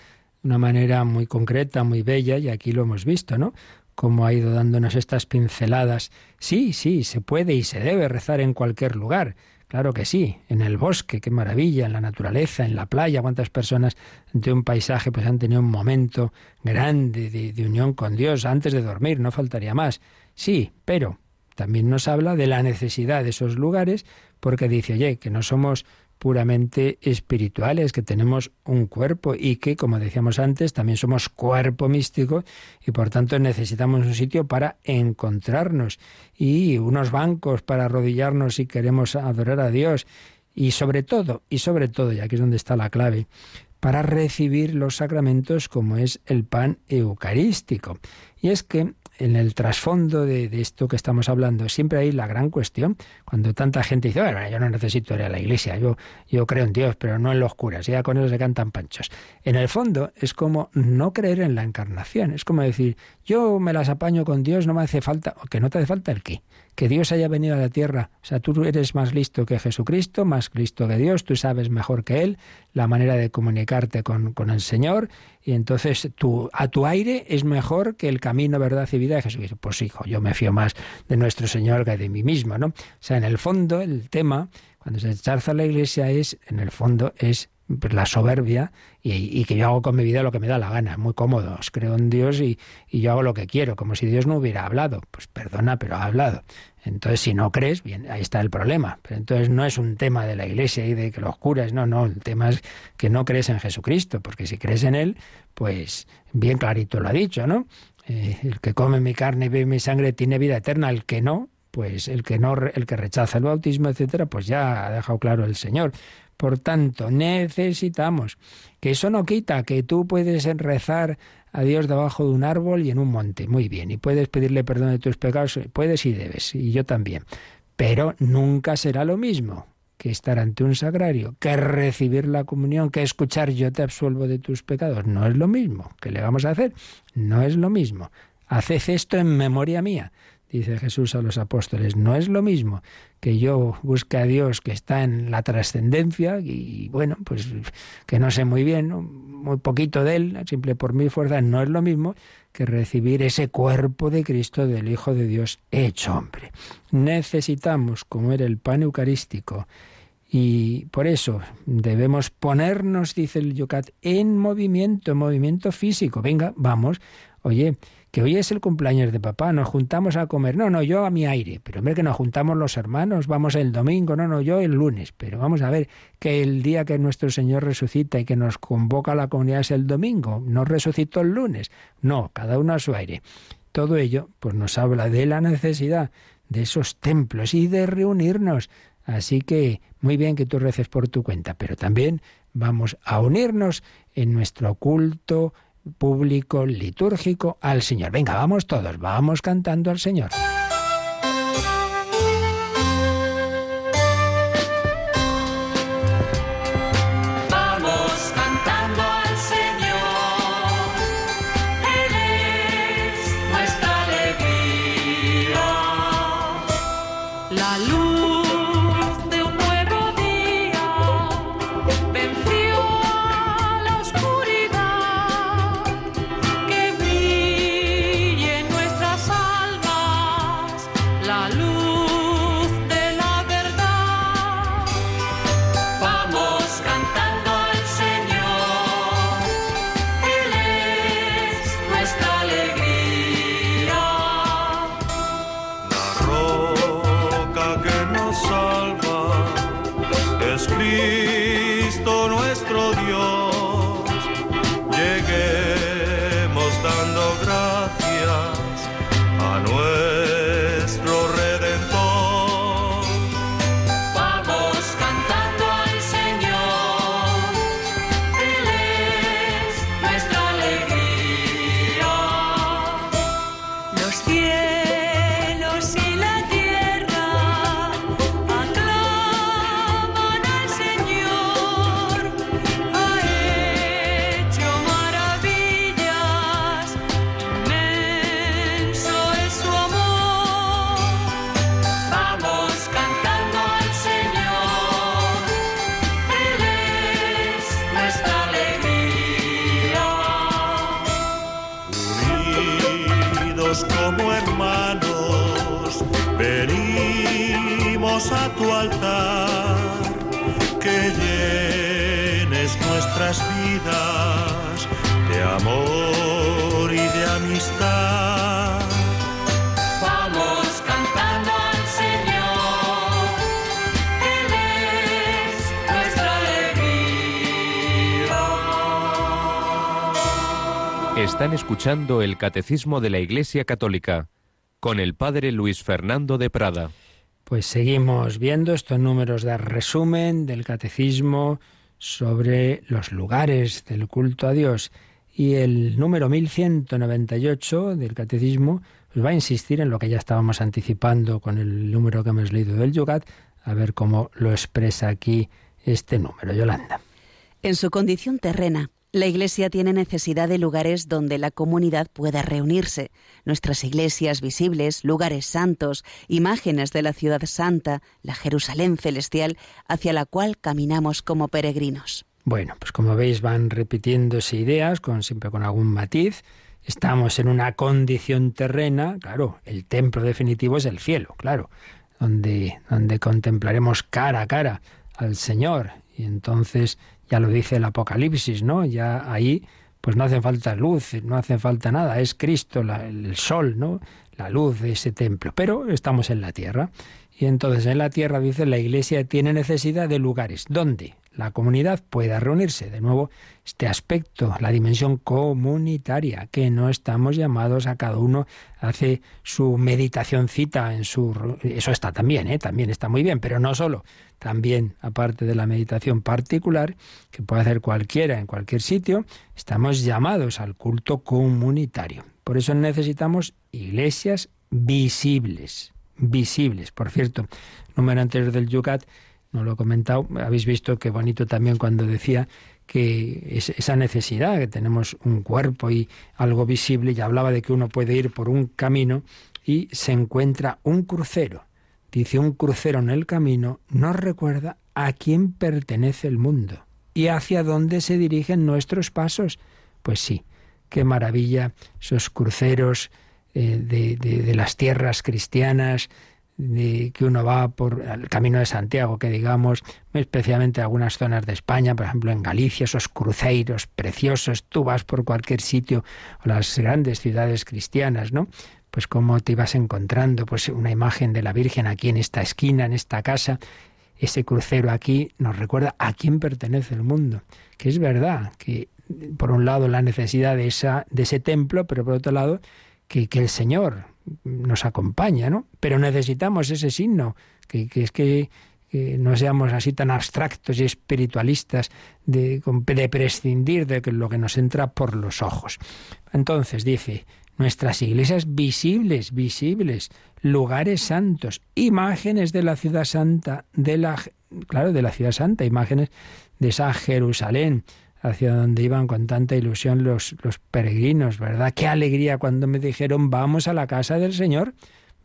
de una manera muy concreta, muy bella, y aquí lo hemos visto, ¿no? Cómo ha ido dándonos estas pinceladas. Sí, sí, se puede y se debe rezar en cualquier lugar. Claro que sí, en el bosque, qué maravilla, en la naturaleza, en la playa, cuántas personas ante un paisaje pues han tenido un momento grande de, de unión con Dios antes de dormir, no faltaría más. Sí, pero también nos habla de la necesidad de esos lugares porque dice, oye, que no somos puramente espirituales, que tenemos un cuerpo y que, como decíamos antes, también somos cuerpo místico y por tanto necesitamos un sitio para encontrarnos y unos bancos para arrodillarnos si queremos adorar a Dios y sobre todo, y sobre todo, y aquí es donde está la clave, para recibir los sacramentos como es el pan eucarístico. Y es que en el trasfondo de, esto que estamos hablando, siempre hay la gran cuestión. Cuando tanta gente dice, bueno, yo no necesito ir a la iglesia, yo, yo creo en Dios, pero no en los curas, ya con eso se cantan panchos. En el fondo es como no creer en la encarnación, es como decir, yo me las apaño con Dios, no me hace falta, que no te hace falta el qué que Dios haya venido a la tierra. O sea, tú eres más listo que Jesucristo, más listo que Dios, tú sabes mejor que Él la manera de comunicarte con, con el Señor, y entonces tú, a tu aire es mejor que el camino, verdad y vida de Jesucristo. Pues hijo, yo me fío más de nuestro Señor que de mí mismo, ¿no? O sea, en el fondo, el tema, cuando se charza la iglesia, es, en el fondo, es la soberbia y, que yo hago con mi vida lo que me da la gana, muy cómodo. Os creo en Dios y, y, yo hago lo que quiero, como si Dios no hubiera hablado. Pues perdona, pero ha hablado. Entonces, si no crees, bien, ahí está el problema. Pero entonces no es un tema de la iglesia y de que los curas, no, no, el tema es que no crees en Jesucristo, porque si crees en Él, pues bien clarito lo ha dicho, ¿no? Eh, el que come mi carne y bebe mi sangre tiene vida eterna, el que no, pues el que no, el que rechaza el bautismo, etcétera, pues ya ha dejado claro el Señor. Por tanto, necesitamos que eso no quita que tú puedes rezar a Dios debajo de un árbol y en un monte, muy bien, y puedes pedirle perdón de tus pecados, puedes y debes, y yo también. Pero nunca será lo mismo que estar ante un sagrario, que recibir la comunión, que escuchar yo te absuelvo de tus pecados. No es lo mismo. ¿Qué le vamos a hacer? No es lo mismo. Haced esto en memoria mía dice Jesús a los apóstoles. No es lo mismo que yo busque a Dios que está en la trascendencia y bueno, pues que no sé muy bien, muy poquito de Él, simple por mi fuerza, no es lo mismo que recibir ese cuerpo de Cristo del Hijo de Dios hecho hombre. Necesitamos comer el pan eucarístico y por eso debemos ponernos, dice el Yucat, en movimiento, en movimiento físico. Venga, vamos. Oye, que hoy es el cumpleaños de papá, nos juntamos a comer. No, no, yo a mi aire. Pero hombre, que nos juntamos los hermanos, vamos el domingo, no, no, yo el lunes. Pero vamos a ver que el día que nuestro Señor resucita y que nos convoca a la comunidad es el domingo, no resucitó el lunes. No, cada uno a su aire. Todo ello, pues nos habla de la necesidad de esos templos y de reunirnos. Así que muy bien que tú reces por tu cuenta, pero también vamos a unirnos en nuestro culto público litúrgico al Señor. Venga, vamos todos, vamos cantando al Señor. Escuchando el Catecismo de la Iglesia Católica con el Padre Luis Fernando de Prada. Pues seguimos viendo estos números de resumen del Catecismo sobre los lugares del culto a Dios. Y el número 1198 del Catecismo pues va a insistir en lo que ya estábamos anticipando con el número que hemos leído del Yucat, a ver cómo lo expresa aquí este número, Yolanda. En su condición terrena, la Iglesia tiene necesidad de lugares donde la comunidad pueda reunirse. Nuestras iglesias visibles, lugares santos, imágenes de la ciudad santa, la Jerusalén celestial, hacia la cual caminamos como peregrinos. Bueno, pues como veis van repitiéndose ideas, con, siempre con algún matiz. Estamos en una condición terrena, claro, el templo definitivo es el cielo, claro, donde, donde contemplaremos cara a cara al Señor. Y entonces ya lo dice el Apocalipsis, ¿no? Ya ahí pues no hace falta luz, no hace falta nada, es Cristo, el sol, ¿no? La luz de ese templo. Pero estamos en la tierra. Y entonces en la tierra, dice, la iglesia tiene necesidad de lugares. ¿Dónde? La comunidad pueda reunirse. De nuevo, este aspecto, la dimensión comunitaria, que no estamos llamados a cada uno hace su meditación cita en su eso está también, ¿eh? también está muy bien, pero no solo, también aparte de la meditación particular que puede hacer cualquiera en cualquier sitio, estamos llamados al culto comunitario. Por eso necesitamos iglesias visibles, visibles. Por cierto, número anterior del Yucat no lo he comentado, habéis visto qué bonito también cuando decía que esa necesidad, que tenemos un cuerpo y algo visible, y hablaba de que uno puede ir por un camino y se encuentra un crucero. Dice, un crucero en el camino nos recuerda a quién pertenece el mundo y hacia dónde se dirigen nuestros pasos. Pues sí, qué maravilla esos cruceros eh, de las tierras cristianas, de que uno va por el camino de Santiago, que digamos, especialmente en algunas zonas de España, por ejemplo en Galicia, esos cruceiros preciosos, tú vas por cualquier sitio, o las grandes ciudades cristianas, ¿no? Pues cómo te ibas encontrando, pues una imagen de la Virgen aquí en esta esquina, en esta casa, ese crucero aquí nos recuerda a quién pertenece el mundo, que es verdad que por un lado la necesidad de esa de ese templo, pero por otro lado que, que el Señor nos acompaña, ¿no? Pero necesitamos ese signo, que, es que, no seamos así tan abstractos y espiritualistas de, de prescindir de lo que nos entra por los ojos. Entonces dice, nuestras iglesias visibles, visibles, lugares santos, imágenes de la ciudad santa, de la claro, de la ciudad santa, imágenes de esa Jerusalén, hacia donde iban con tanta ilusión los, los peregrinos, ¿verdad? Qué alegría cuando me dijeron vamos a la casa del Señor.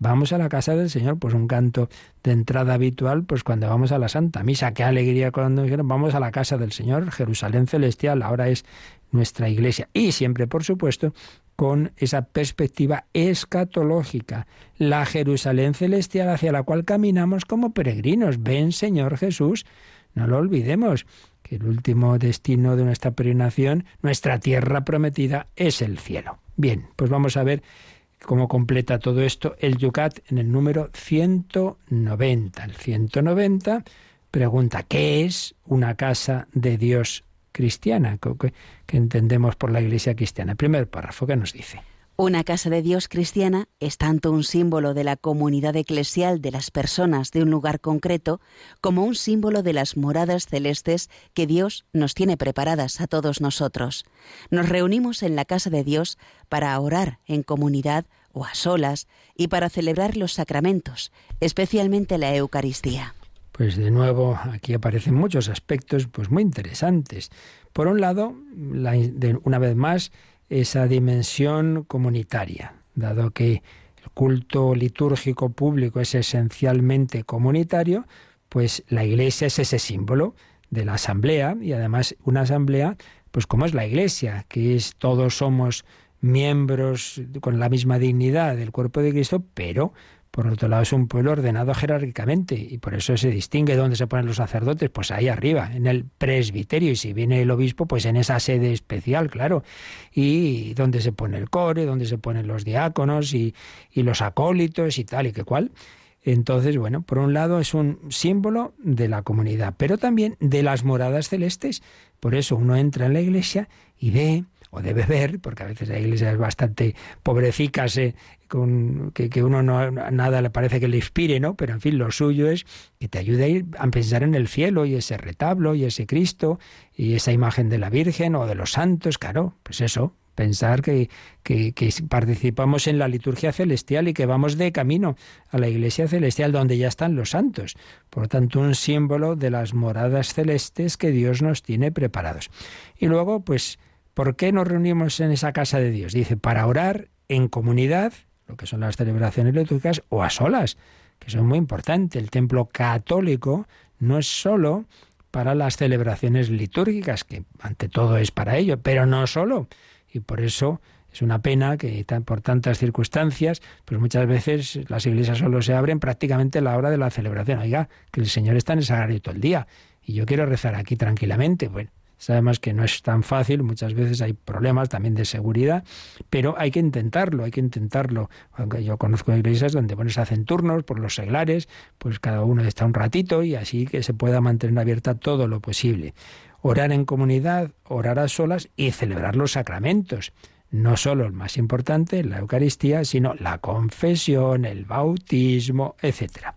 Vamos a la casa del Señor, pues un canto de entrada habitual, pues cuando vamos a la Santa Misa, qué alegría cuando me dijeron vamos a la casa del Señor, Jerusalén celestial, ahora es nuestra iglesia. Y siempre, por supuesto, con esa perspectiva escatológica, la Jerusalén celestial hacia la cual caminamos como peregrinos. Ven, Señor Jesús, no lo olvidemos el último destino de nuestra peregrinación, nuestra tierra prometida, es el cielo. Bien, pues vamos a ver cómo completa todo esto el Yucat en el número 190. El 190 pregunta, ¿qué es una casa de Dios cristiana? ¿Qué entendemos por la iglesia cristiana? El primer párrafo que nos dice. Una casa de Dios cristiana es tanto un símbolo de la comunidad eclesial de las personas de un lugar concreto como un símbolo de las moradas celestes que Dios nos tiene preparadas a todos nosotros. Nos reunimos en la casa de Dios para orar en comunidad o a solas y para celebrar los sacramentos, especialmente la Eucaristía. Pues de nuevo aquí aparecen muchos aspectos pues muy interesantes. Por un lado, una vez más, esa dimensión comunitaria, dado que el culto litúrgico público es esencialmente comunitario, pues la iglesia es ese símbolo de la asamblea y además una asamblea, pues como es la iglesia, que es todos somos miembros con la misma dignidad del cuerpo de Cristo, pero por otro lado, es un pueblo ordenado jerárquicamente y por eso se distingue dónde se ponen los sacerdotes, pues ahí arriba, en el presbiterio, y si viene el obispo, pues en esa sede especial, claro, y dónde se pone el core, dónde se ponen los diáconos y, y los acólitos y tal y que cual. Entonces, bueno, por un lado es un símbolo de la comunidad, pero también de las moradas celestes. Por eso uno entra en la iglesia y ve o de beber, porque a veces la iglesia es bastante pobrecica, con, que, uno no, nada le parece que le inspire, ¿no? Pero en fin, lo suyo es que te ayude a ir a pensar en el cielo y ese retablo y ese Cristo y esa imagen de la Virgen o de los santos, claro, pues eso, pensar que, que, participamos en la liturgia celestial y que vamos de camino a la iglesia celestial donde ya están los santos. Por tanto, un símbolo de las moradas celestes que Dios nos tiene preparados. Y luego, pues, ¿por qué nos reunimos en esa casa de Dios? Dice, para orar en comunidad, lo que son las celebraciones litúrgicas, o a solas, que son muy importantes. El templo católico no es solo para las celebraciones litúrgicas, que ante todo es para ello, pero no solo y por eso es una pena que por tantas circunstancias, pues muchas veces las iglesias solo se abren prácticamente a la hora de la celebración. Oiga, que el Señor está en el sagrario todo el día y yo quiero rezar aquí tranquilamente. Bueno, sabemos que no es tan fácil, muchas veces hay problemas también de seguridad, pero hay que intentarlo, hay que intentarlo. Aunque yo conozco iglesias donde bueno, se hacen turnos por los seglares, pues cada uno está un ratito y así que se pueda mantener abierta todo lo posible orar en comunidad, orar a solas y celebrar los sacramentos. No solo el más importante, la Eucaristía, sino la confesión, el bautismo, etc.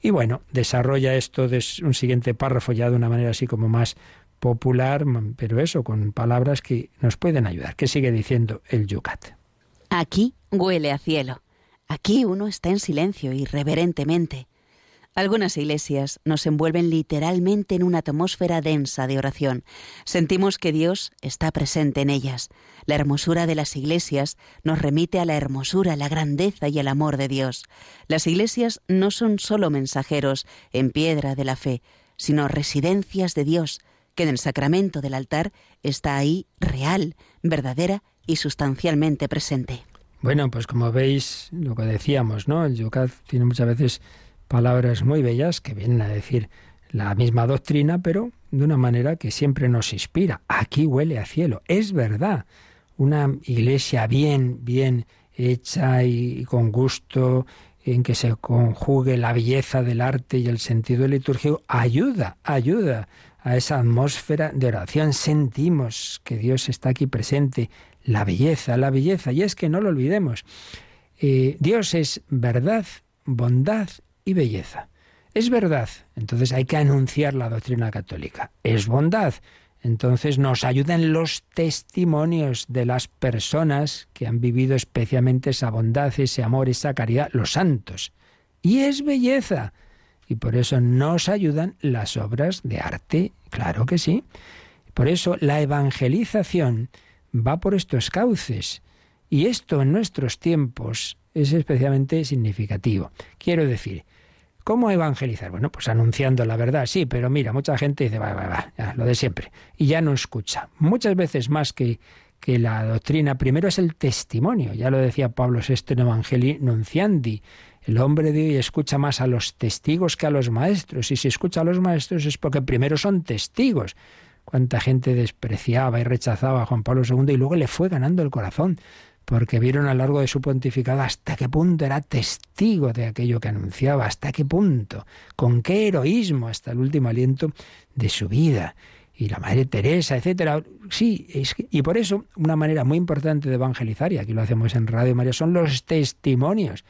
Y bueno, desarrolla esto de un siguiente párrafo ya de una manera así como más popular, pero eso, con palabras que nos pueden ayudar. ¿Qué sigue diciendo el Yucat? Aquí huele a cielo. Aquí uno está en silencio irreverentemente. Algunas iglesias nos envuelven literalmente en una atmósfera densa de oración. Sentimos que Dios está presente en ellas. La hermosura de las iglesias nos remite a la hermosura, la grandeza y el amor de Dios. Las iglesias no son solo mensajeros en piedra de la fe, sino residencias de Dios, que en el sacramento del altar está ahí real, verdadera y sustancialmente presente. Bueno, pues como veis, lo que decíamos, ¿no? El Yucat tiene muchas veces palabras muy bellas que vienen a decir la misma doctrina, pero de una manera que siempre nos inspira. Aquí huele a cielo. Es verdad. Una iglesia bien, bien hecha y con gusto, en que se conjugue la belleza del arte y el sentido litúrgico, ayuda, ayuda a esa atmósfera de oración. Sentimos que Dios está aquí presente, la belleza, la belleza. Y es que no lo olvidemos. Eh, Dios es verdad, bondad y belleza. Es verdad, entonces hay que anunciar la doctrina católica. Es bondad, entonces nos ayudan los testimonios de las personas que han vivido especialmente esa bondad, ese amor, esa caridad, los santos. Y es belleza. Y por eso nos ayudan las obras de arte, claro que sí. Por eso la evangelización va por estos cauces. Y esto en nuestros tiempos es especialmente significativo. Quiero decir, ¿Cómo evangelizar? Bueno, pues anunciando la verdad, sí, pero mira, mucha gente dice, va, va, va, lo de siempre, y ya no escucha. Muchas veces más que, que la doctrina, primero es el testimonio, ya lo decía Pablo VI en Evangelii Nunciandi. El hombre de hoy escucha más a los testigos que a los maestros, y si escucha a los maestros es porque primero son testigos. Cuánta gente despreciaba y rechazaba a Juan Pablo II y luego le fue ganando el corazón porque vieron a lo largo de su pontificado hasta qué punto era testigo de aquello que anunciaba, hasta qué punto, con qué heroísmo hasta el último aliento de su vida. Y la Madre Teresa, etcétera. Sí, y por eso una manera muy importante de evangelizar, y aquí lo hacemos en Radio María, son los testimonios.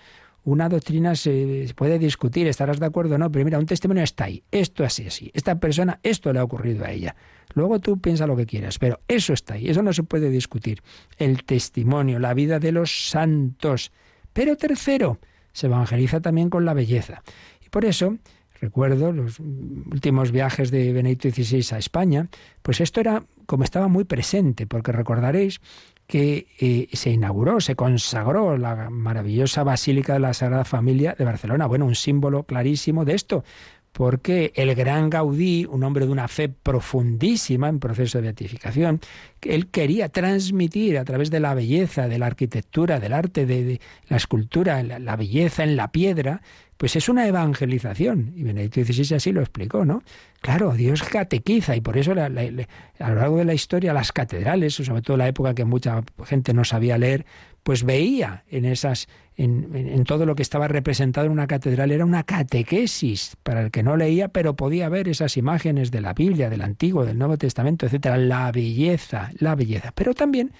Una doctrina se puede discutir, estarás de acuerdo o no, pero mira, un testimonio está ahí, esto así, así. Esta persona, esto le ha ocurrido a ella. Luego tú piensa lo que quieras, pero eso está ahí, eso no se puede discutir. El testimonio, la vida de los santos. Pero tercero, se evangeliza también con la belleza. Y por eso, recuerdo los últimos viajes de Benedicto XVI a España, pues esto era como estaba muy presente, porque recordaréis que eh, se inauguró, se consagró la maravillosa Basílica de la Sagrada Familia de Barcelona. Bueno, un símbolo clarísimo de esto, porque el gran Gaudí, un hombre de una fe profundísima en proceso de beatificación, él quería transmitir a través de la belleza, de la arquitectura, del arte, de, la escultura, la, belleza en la piedra, pues es una evangelización. Y Benedicto XVI así lo explicó, ¿no? Claro, Dios catequiza y por eso a lo largo de la historia las catedrales, sobre todo la época que mucha gente no sabía leer, pues veía en esas en, todo lo que estaba representado en una catedral era una catequesis para el que no leía, pero podía ver esas imágenes de la Biblia, del Antiguo, del Nuevo Testamento, etcétera, la belleza, la belleza. Pero también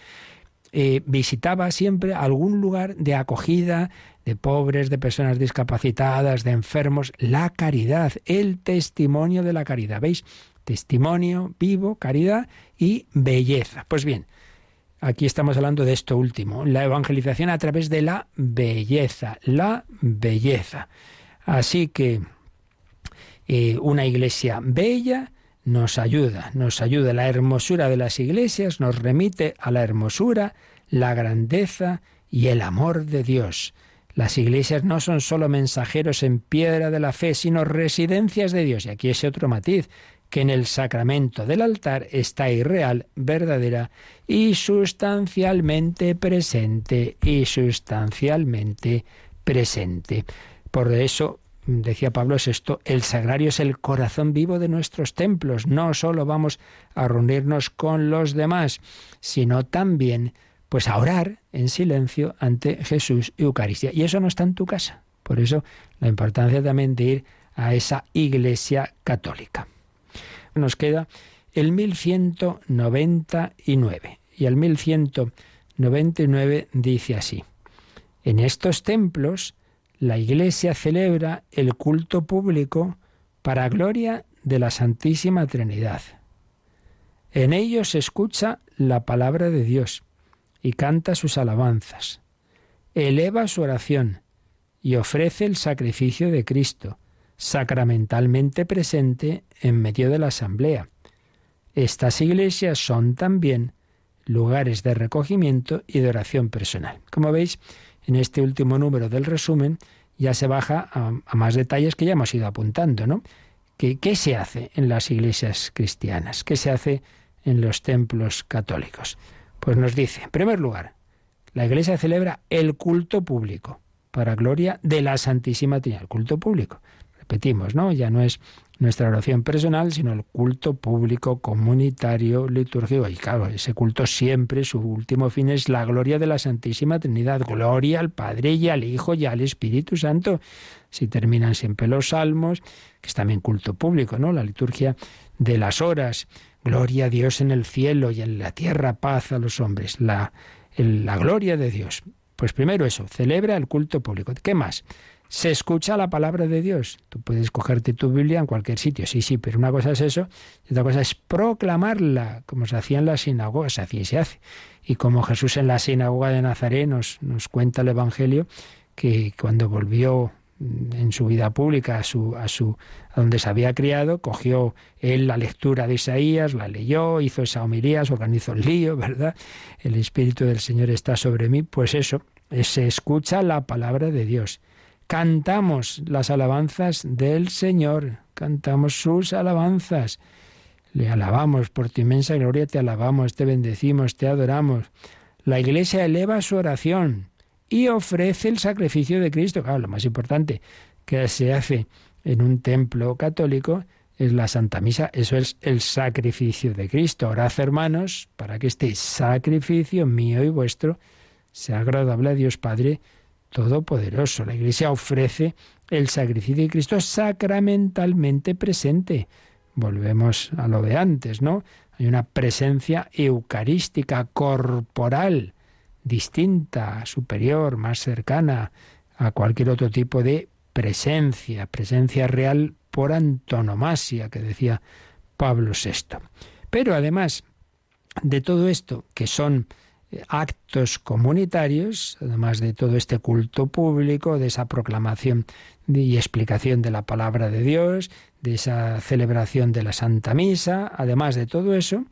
eh, visitaba siempre algún lugar de acogida de pobres, de personas discapacitadas, de enfermos, la caridad, el testimonio de la caridad. ¿Veis? Testimonio vivo, caridad y belleza. Pues bien, Aquí estamos hablando de esto último, la evangelización a través de la belleza, la belleza. Así que eh, una iglesia bella nos ayuda, nos ayuda. La hermosura de las iglesias nos remite a la hermosura, la grandeza y el amor de Dios. Las iglesias no son solo mensajeros en piedra de la fe, sino residencias de Dios. Y aquí ese otro matiz que en el sacramento del altar está irreal, verdadera y sustancialmente presente, y sustancialmente presente. Por eso, decía Pablo el sagrario es el corazón vivo de nuestros templos. No solo vamos a reunirnos con los demás, sino también pues a orar en silencio ante Jesús y Eucaristía. Y eso no está en tu casa. Por eso la importancia también de ir a esa iglesia católica nos queda el 1199. Y el 1199 dice así, en estos templos la Iglesia celebra el culto público para gloria de la Santísima Trinidad. En ellos escucha la palabra de Dios y canta sus alabanzas. Eleva su oración y ofrece el sacrificio de Cristo, sacramentalmente presente en medio de la asamblea. Estas iglesias son también lugares de recogimiento y de oración personal. Como veis, en este último número del resumen ya se baja a, más detalles que ya hemos ido apuntando, ¿no? ¿Qué, ¿Qué se hace en las iglesias cristianas? ¿Qué se hace en los templos católicos? Pues nos dice, en primer lugar, la iglesia celebra el culto público para gloria de la Santísima Trinidad, el culto público repetimos, ¿no? Ya no es nuestra oración personal, sino el culto público, comunitario, litúrgico. Y claro, ese culto siempre, su último fin es la gloria de la Santísima Trinidad. Gloria al Padre y al Hijo y al Espíritu Santo. Si terminan siempre los salmos, que es también culto público, ¿no? La liturgia de las horas. Gloria a Dios en el cielo y en la tierra paz a los hombres. La, la gloria de Dios. Pues primero eso, celebra el culto público. ¿Qué más? Se escucha la palabra de Dios. Tú puedes cogerte tu Biblia en cualquier sitio, sí, sí, pero una cosa es eso y otra cosa es proclamarla, como se hacía en la sinagoga, se hacía y se hace. Y como Jesús en la sinagoga de Nazaret nos, nos cuenta el Evangelio, que cuando volvió en su vida pública a su a su a donde se había criado, cogió él la lectura de Isaías, la leyó, hizo esa homilía, organizó el lío, ¿verdad? El espíritu del Señor está sobre mí, pues eso, se escucha la palabra de Dios cantamos las alabanzas del Señor, cantamos sus alabanzas. Le alabamos por tu inmensa gloria, te alabamos, te bendecimos, te adoramos. La Iglesia eleva su oración y ofrece el sacrificio de Cristo. Claro, lo más importante que se hace en un templo católico es la Santa Misa, eso es el sacrificio de Cristo. Orad, hermanos, para que este sacrificio mío y vuestro sea agradable a Dios Padre Todopoderoso. La Iglesia ofrece el sacrificio de Cristo sacramentalmente presente. Volvemos a lo de antes, ¿no? Hay una presencia eucarística, corporal, distinta, superior, más cercana a cualquier otro tipo de presencia, presencia real por antonomasia, que decía Pablo VI. Pero además de todo esto, que son actos comunitarios, además de todo este culto público, de esa proclamación y explicación de la palabra de Dios, de esa celebración de la Santa Misa, además de todo eso,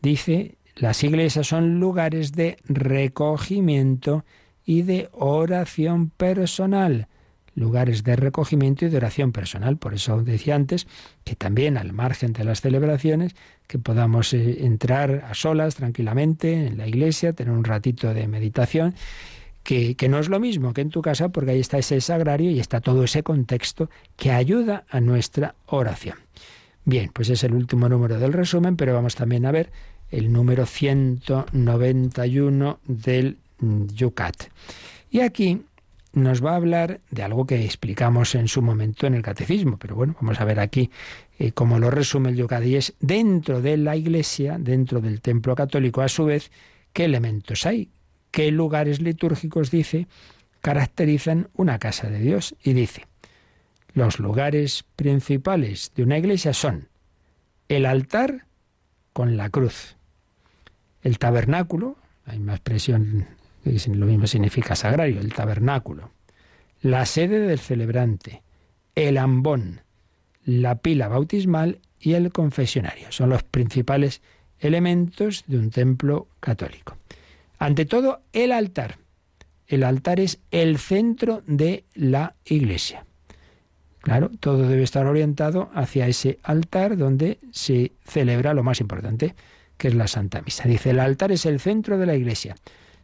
dice, las iglesias son lugares de recogimiento y de oración personal lugares de recogimiento y de oración personal. Por eso decía antes que también al margen de las celebraciones, que podamos eh, entrar a solas tranquilamente en la iglesia, tener un ratito de meditación, que, que, no es lo mismo que en tu casa, porque ahí está ese sagrario y está todo ese contexto que ayuda a nuestra oración. Bien, pues es el último número del resumen, pero vamos también a ver el número 191 del mm, Yucat. Y aquí nos va a hablar de algo que explicamos en su momento en el catecismo, pero bueno, vamos a ver aquí eh, cómo lo resume el Yucat, y es dentro de la iglesia, dentro del templo católico, a su vez, qué elementos hay, qué lugares litúrgicos, dice, caracterizan una casa de Dios. Y dice, los lugares principales de una iglesia son el altar con la cruz, el tabernáculo, hay más expresión lo mismo significa sagrario, el tabernáculo, la sede del celebrante, el ambón, la pila bautismal y el confesionario. Son los principales elementos de un templo católico. Ante todo, el altar. El altar es el centro de la iglesia. Claro, todo debe estar orientado hacia ese altar donde se celebra lo más importante, que es la Santa Misa. Dice, el altar es el centro de la iglesia.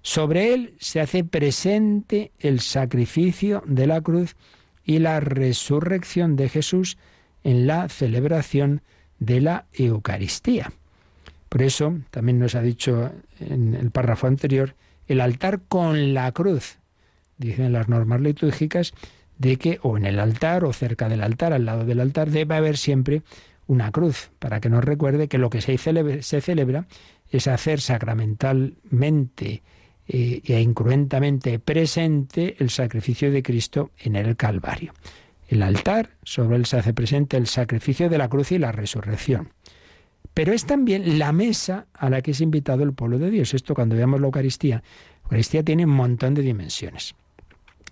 Sobre él se hace presente el sacrificio de la cruz y la resurrección de Jesús en la celebración de la Eucaristía. Por eso, también nos ha dicho en el párrafo anterior, el altar con la cruz. Dicen las normas litúrgicas de que o en el altar o cerca del altar, al lado del altar, debe haber siempre una cruz, para que nos recuerde que lo que se celebra, es hacer sacramentalmente eh, e incruentamente presente el sacrificio de Cristo en el Calvario. El altar, sobre él se hace presente el sacrificio de la cruz y la resurrección. Pero es también la mesa a la que es invitado el pueblo de Dios. Esto cuando veamos la Eucaristía, la Eucaristía tiene un montón de dimensiones.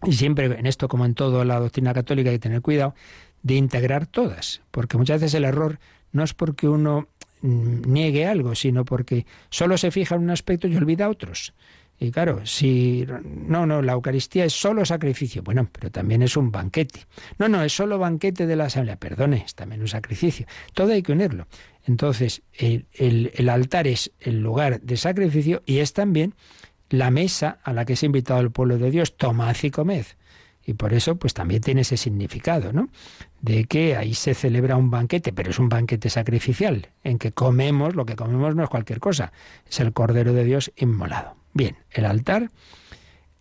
Y siempre en esto, como en toda la doctrina católica, hay que tener cuidado de integrar todas, porque muchas veces el error no es porque uno mm, niegue algo, sino porque solo se fija en un aspecto y olvida otros. Y claro, si no, no, la Eucaristía es solo sacrificio, bueno, pero también es un banquete. No, no, es solo banquete de la asamblea, perdone, es también un sacrificio. Todo hay que unirlo. Entonces, el, altar es el lugar de sacrificio y es también la mesa a la que es invitado el pueblo de Dios, tomad y comed. Y por eso, pues también tiene ese significado, ¿no? De que ahí se celebra un banquete, pero es un banquete sacrificial, en que comemos, lo que comemos no es cualquier cosa, es el Cordero de Dios inmolado. Bien, el altar,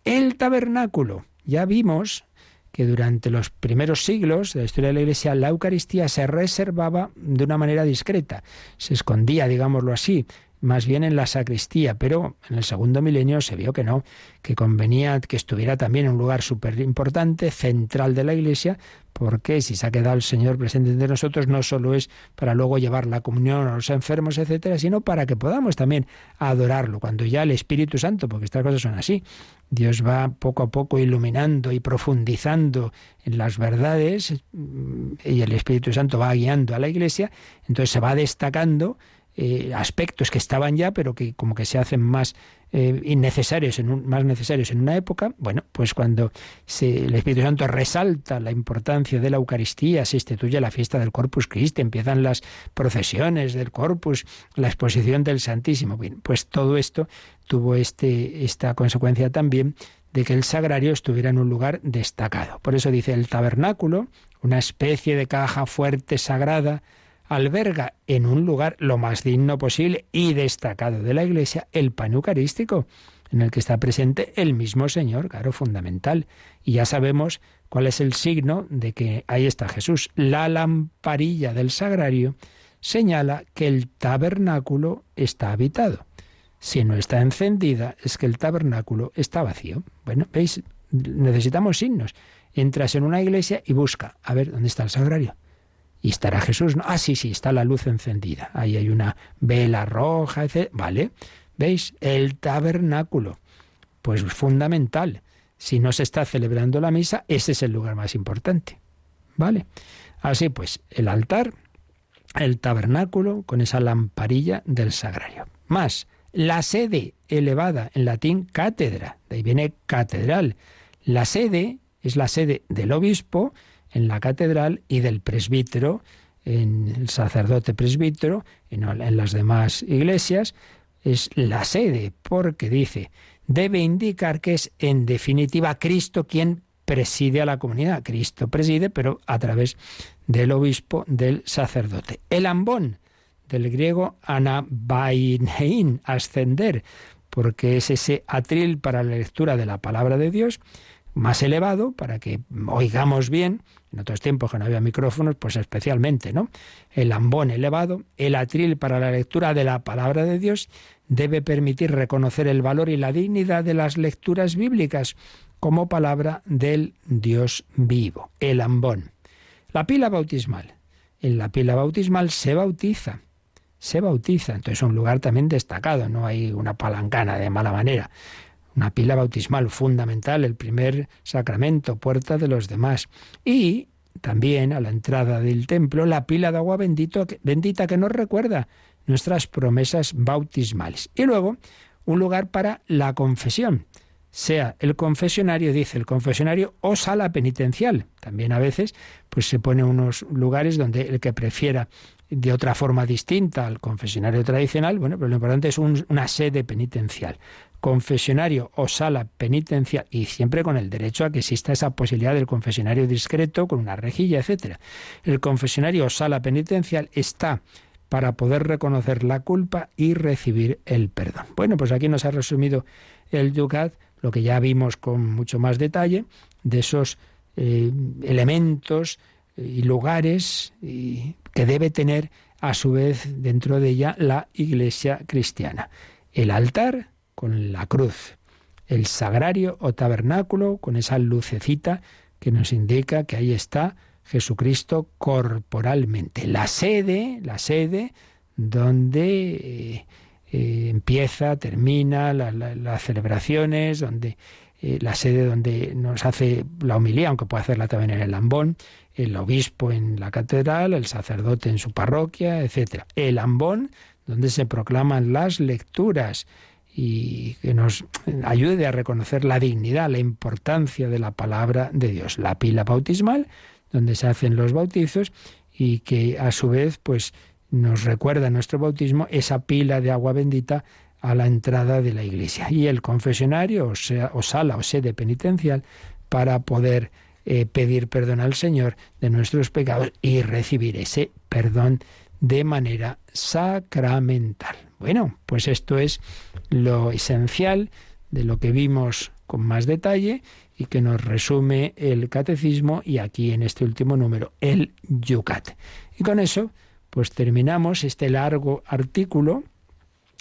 el tabernáculo. Ya vimos que durante los primeros siglos de la historia de la Iglesia la Eucaristía se reservaba de una manera discreta, se escondía, digámoslo así, más bien en la sacristía, pero en el segundo milenio se vio que no, que convenía que estuviera también en un lugar súper importante, central de la Iglesia, porque si se ha quedado el Señor presente entre nosotros, no solo es para luego llevar la comunión a los enfermos, etcétera, sino para que podamos también adorarlo, cuando ya el Espíritu Santo, porque estas cosas son así, Dios va poco a poco iluminando y profundizando en las verdades mm, y el Espíritu Santo va guiando a la Iglesia, entonces se va destacando eh, aspectos que estaban ya, pero que como que se hacen más eh, innecesarios, en más necesarios en una época, bueno, pues cuando se, el Espíritu Santo resalta la importancia de la Eucaristía, se instituye la fiesta del Corpus Christi, empiezan las procesiones del Corpus, la exposición del Santísimo. Bien, pues todo esto tuvo este, esta consecuencia también de que el sagrario estuviera en un lugar destacado. Por eso dice el tabernáculo, una especie de caja fuerte sagrada, alberga en un lugar lo más digno posible y destacado de la Iglesia el pan eucarístico, en el que está presente el mismo Señor, claro, fundamental. Y ya sabemos cuál es el signo de que ahí está Jesús. La lamparilla del sagrario señala que el tabernáculo está habitado. Si no está encendida, es que el tabernáculo está vacío. Bueno, veis, necesitamos signos. Entras en una iglesia y busca, a ver, ¿dónde está el sagrario? ¿Y estará Jesús? Ah, sí, sí, está la luz encendida. Ahí hay una vela roja, etc. Vale. ¿Veis? El tabernáculo. Pues fundamental. Si no se está celebrando la misa, ese es el lugar más importante. ¿Vale? Así pues, el altar, el tabernáculo con esa lamparilla del sagrario. Más, la sede elevada, en latín cátedra, de ahí viene catedral. La sede es la sede del obispo en la catedral y del presbítero, en el sacerdote presbítero, en, en las demás iglesias, es la sede, porque dice, debe indicar que es en definitiva Cristo quien preside a la comunidad. Cristo preside, pero a través del obispo, del sacerdote. El ambón, del griego anabainein, ascender, porque es ese atril para la lectura de la palabra de Dios más elevado para que oigamos bien. En otros tiempos que no había micrófonos, pues especialmente, ¿no? El ambón elevado, el atril para la lectura de la palabra de Dios debe permitir reconocer el valor y la dignidad de las lecturas bíblicas como palabra del Dios vivo, el ambón. La pila bautismal. En la pila bautismal se bautiza, se bautiza, entonces es un lugar también destacado, no hay una palancana de mala manera una pila bautismal fundamental, el primer sacramento, puerta de los demás. Y también a la entrada del templo la pila de agua bendito, bendita que nos recuerda nuestras promesas bautismales. Y luego un lugar para la confesión, sea el confesionario, dice el confesionario, o sala penitencial. También a veces pues se pone unos lugares donde el que prefiera de otra forma distinta al confesionario tradicional, bueno, pero lo importante es una sede penitencial confesionario o sala penitencial y siempre con el derecho a que exista esa posibilidad del confesionario discreto con una rejilla, etcétera. El confesionario o sala penitencial está para poder reconocer la culpa y recibir el perdón. Bueno, pues aquí nos ha resumido el Ducat lo que ya vimos con mucho más detalle de esos eh, elementos y lugares que debe tener a su vez dentro de ella la Iglesia cristiana. El altar, con la cruz, el sagrario o tabernáculo con esa lucecita que nos indica que ahí está Jesucristo corporalmente. La sede, la sede donde eh, eh, empieza, termina las celebraciones, donde eh, la sede donde nos hace la homilía, aunque puede hacerla también en el lambón, el obispo en la catedral, el sacerdote en su parroquia, etc. El lambón, donde se proclaman las lecturas, y que nos ayude a reconocer la dignidad, la importancia de la palabra de Dios. La pila bautismal, donde se hacen los bautizos y que a su vez pues nos recuerda nuestro bautismo esa pila de agua bendita a la entrada de la iglesia. Y el confesionario, o, sea, o sala o sede penitencial, para poder eh, pedir perdón al Señor de nuestros pecados y recibir ese perdón de manera sacramental. Bueno, pues esto es lo esencial de lo que vimos con más detalle y que nos resume el catecismo y aquí en este último número el Yucat. Y con eso pues terminamos este largo artículo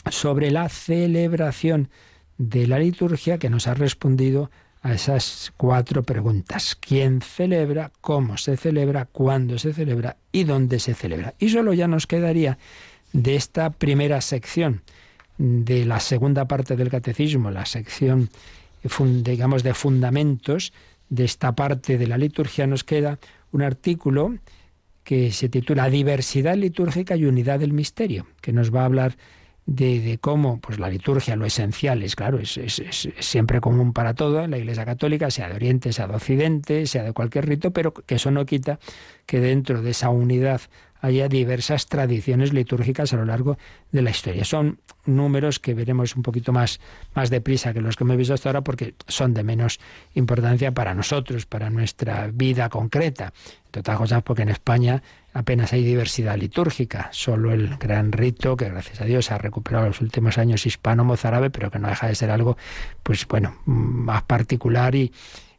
sobre la celebración de la liturgia que nos ha respondido a esas cuatro preguntas. ¿Quién celebra? ¿Cómo se celebra? ¿Cuándo se celebra? ¿Y dónde se celebra? Y solo ya nos quedaría de esta primera sección de la segunda parte del catecismo, la sección, digamos, de fundamentos de esta parte de la liturgia, nos queda un artículo que se titula Diversidad litúrgica y unidad del misterio, que nos va a hablar de, cómo pues la liturgia, lo esencial, es claro, es, es, siempre común para todo en la Iglesia Católica, sea de Oriente, sea de Occidente, sea de cualquier rito, pero que eso no quita que dentro de esa unidad haya diversas tradiciones litúrgicas a lo largo de la historia. Son números que veremos un poquito más, más deprisa que los que hemos visto hasta ahora porque son de menos importancia para nosotros, para nuestra vida concreta. Entre otras cosas porque en España apenas hay diversidad litúrgica, solo el gran rito que gracias a Dios ha recuperado en los últimos años hispano-mozárabe, pero que no deja de ser algo, pues bueno, más particular y,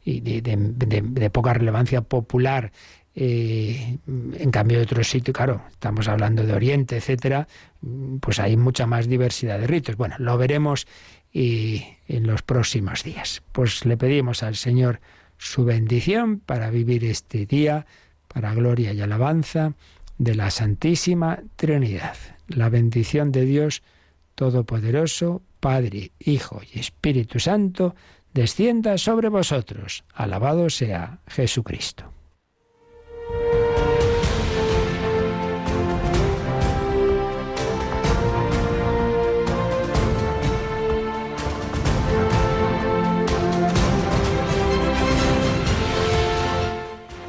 de poca relevancia popular eh, en cambio de otros sitios, claro, estamos hablando de Oriente, etcétera, pues hay mucha más diversidad de ritos. Bueno, lo veremos y en los próximos días. Pues le pedimos al Señor su bendición para vivir este día, para gloria y alabanza de la Santísima Trinidad. La bendición de Dios Todopoderoso, Padre, Hijo y Espíritu Santo, descienda sobre vosotros. Alabado sea Jesucristo.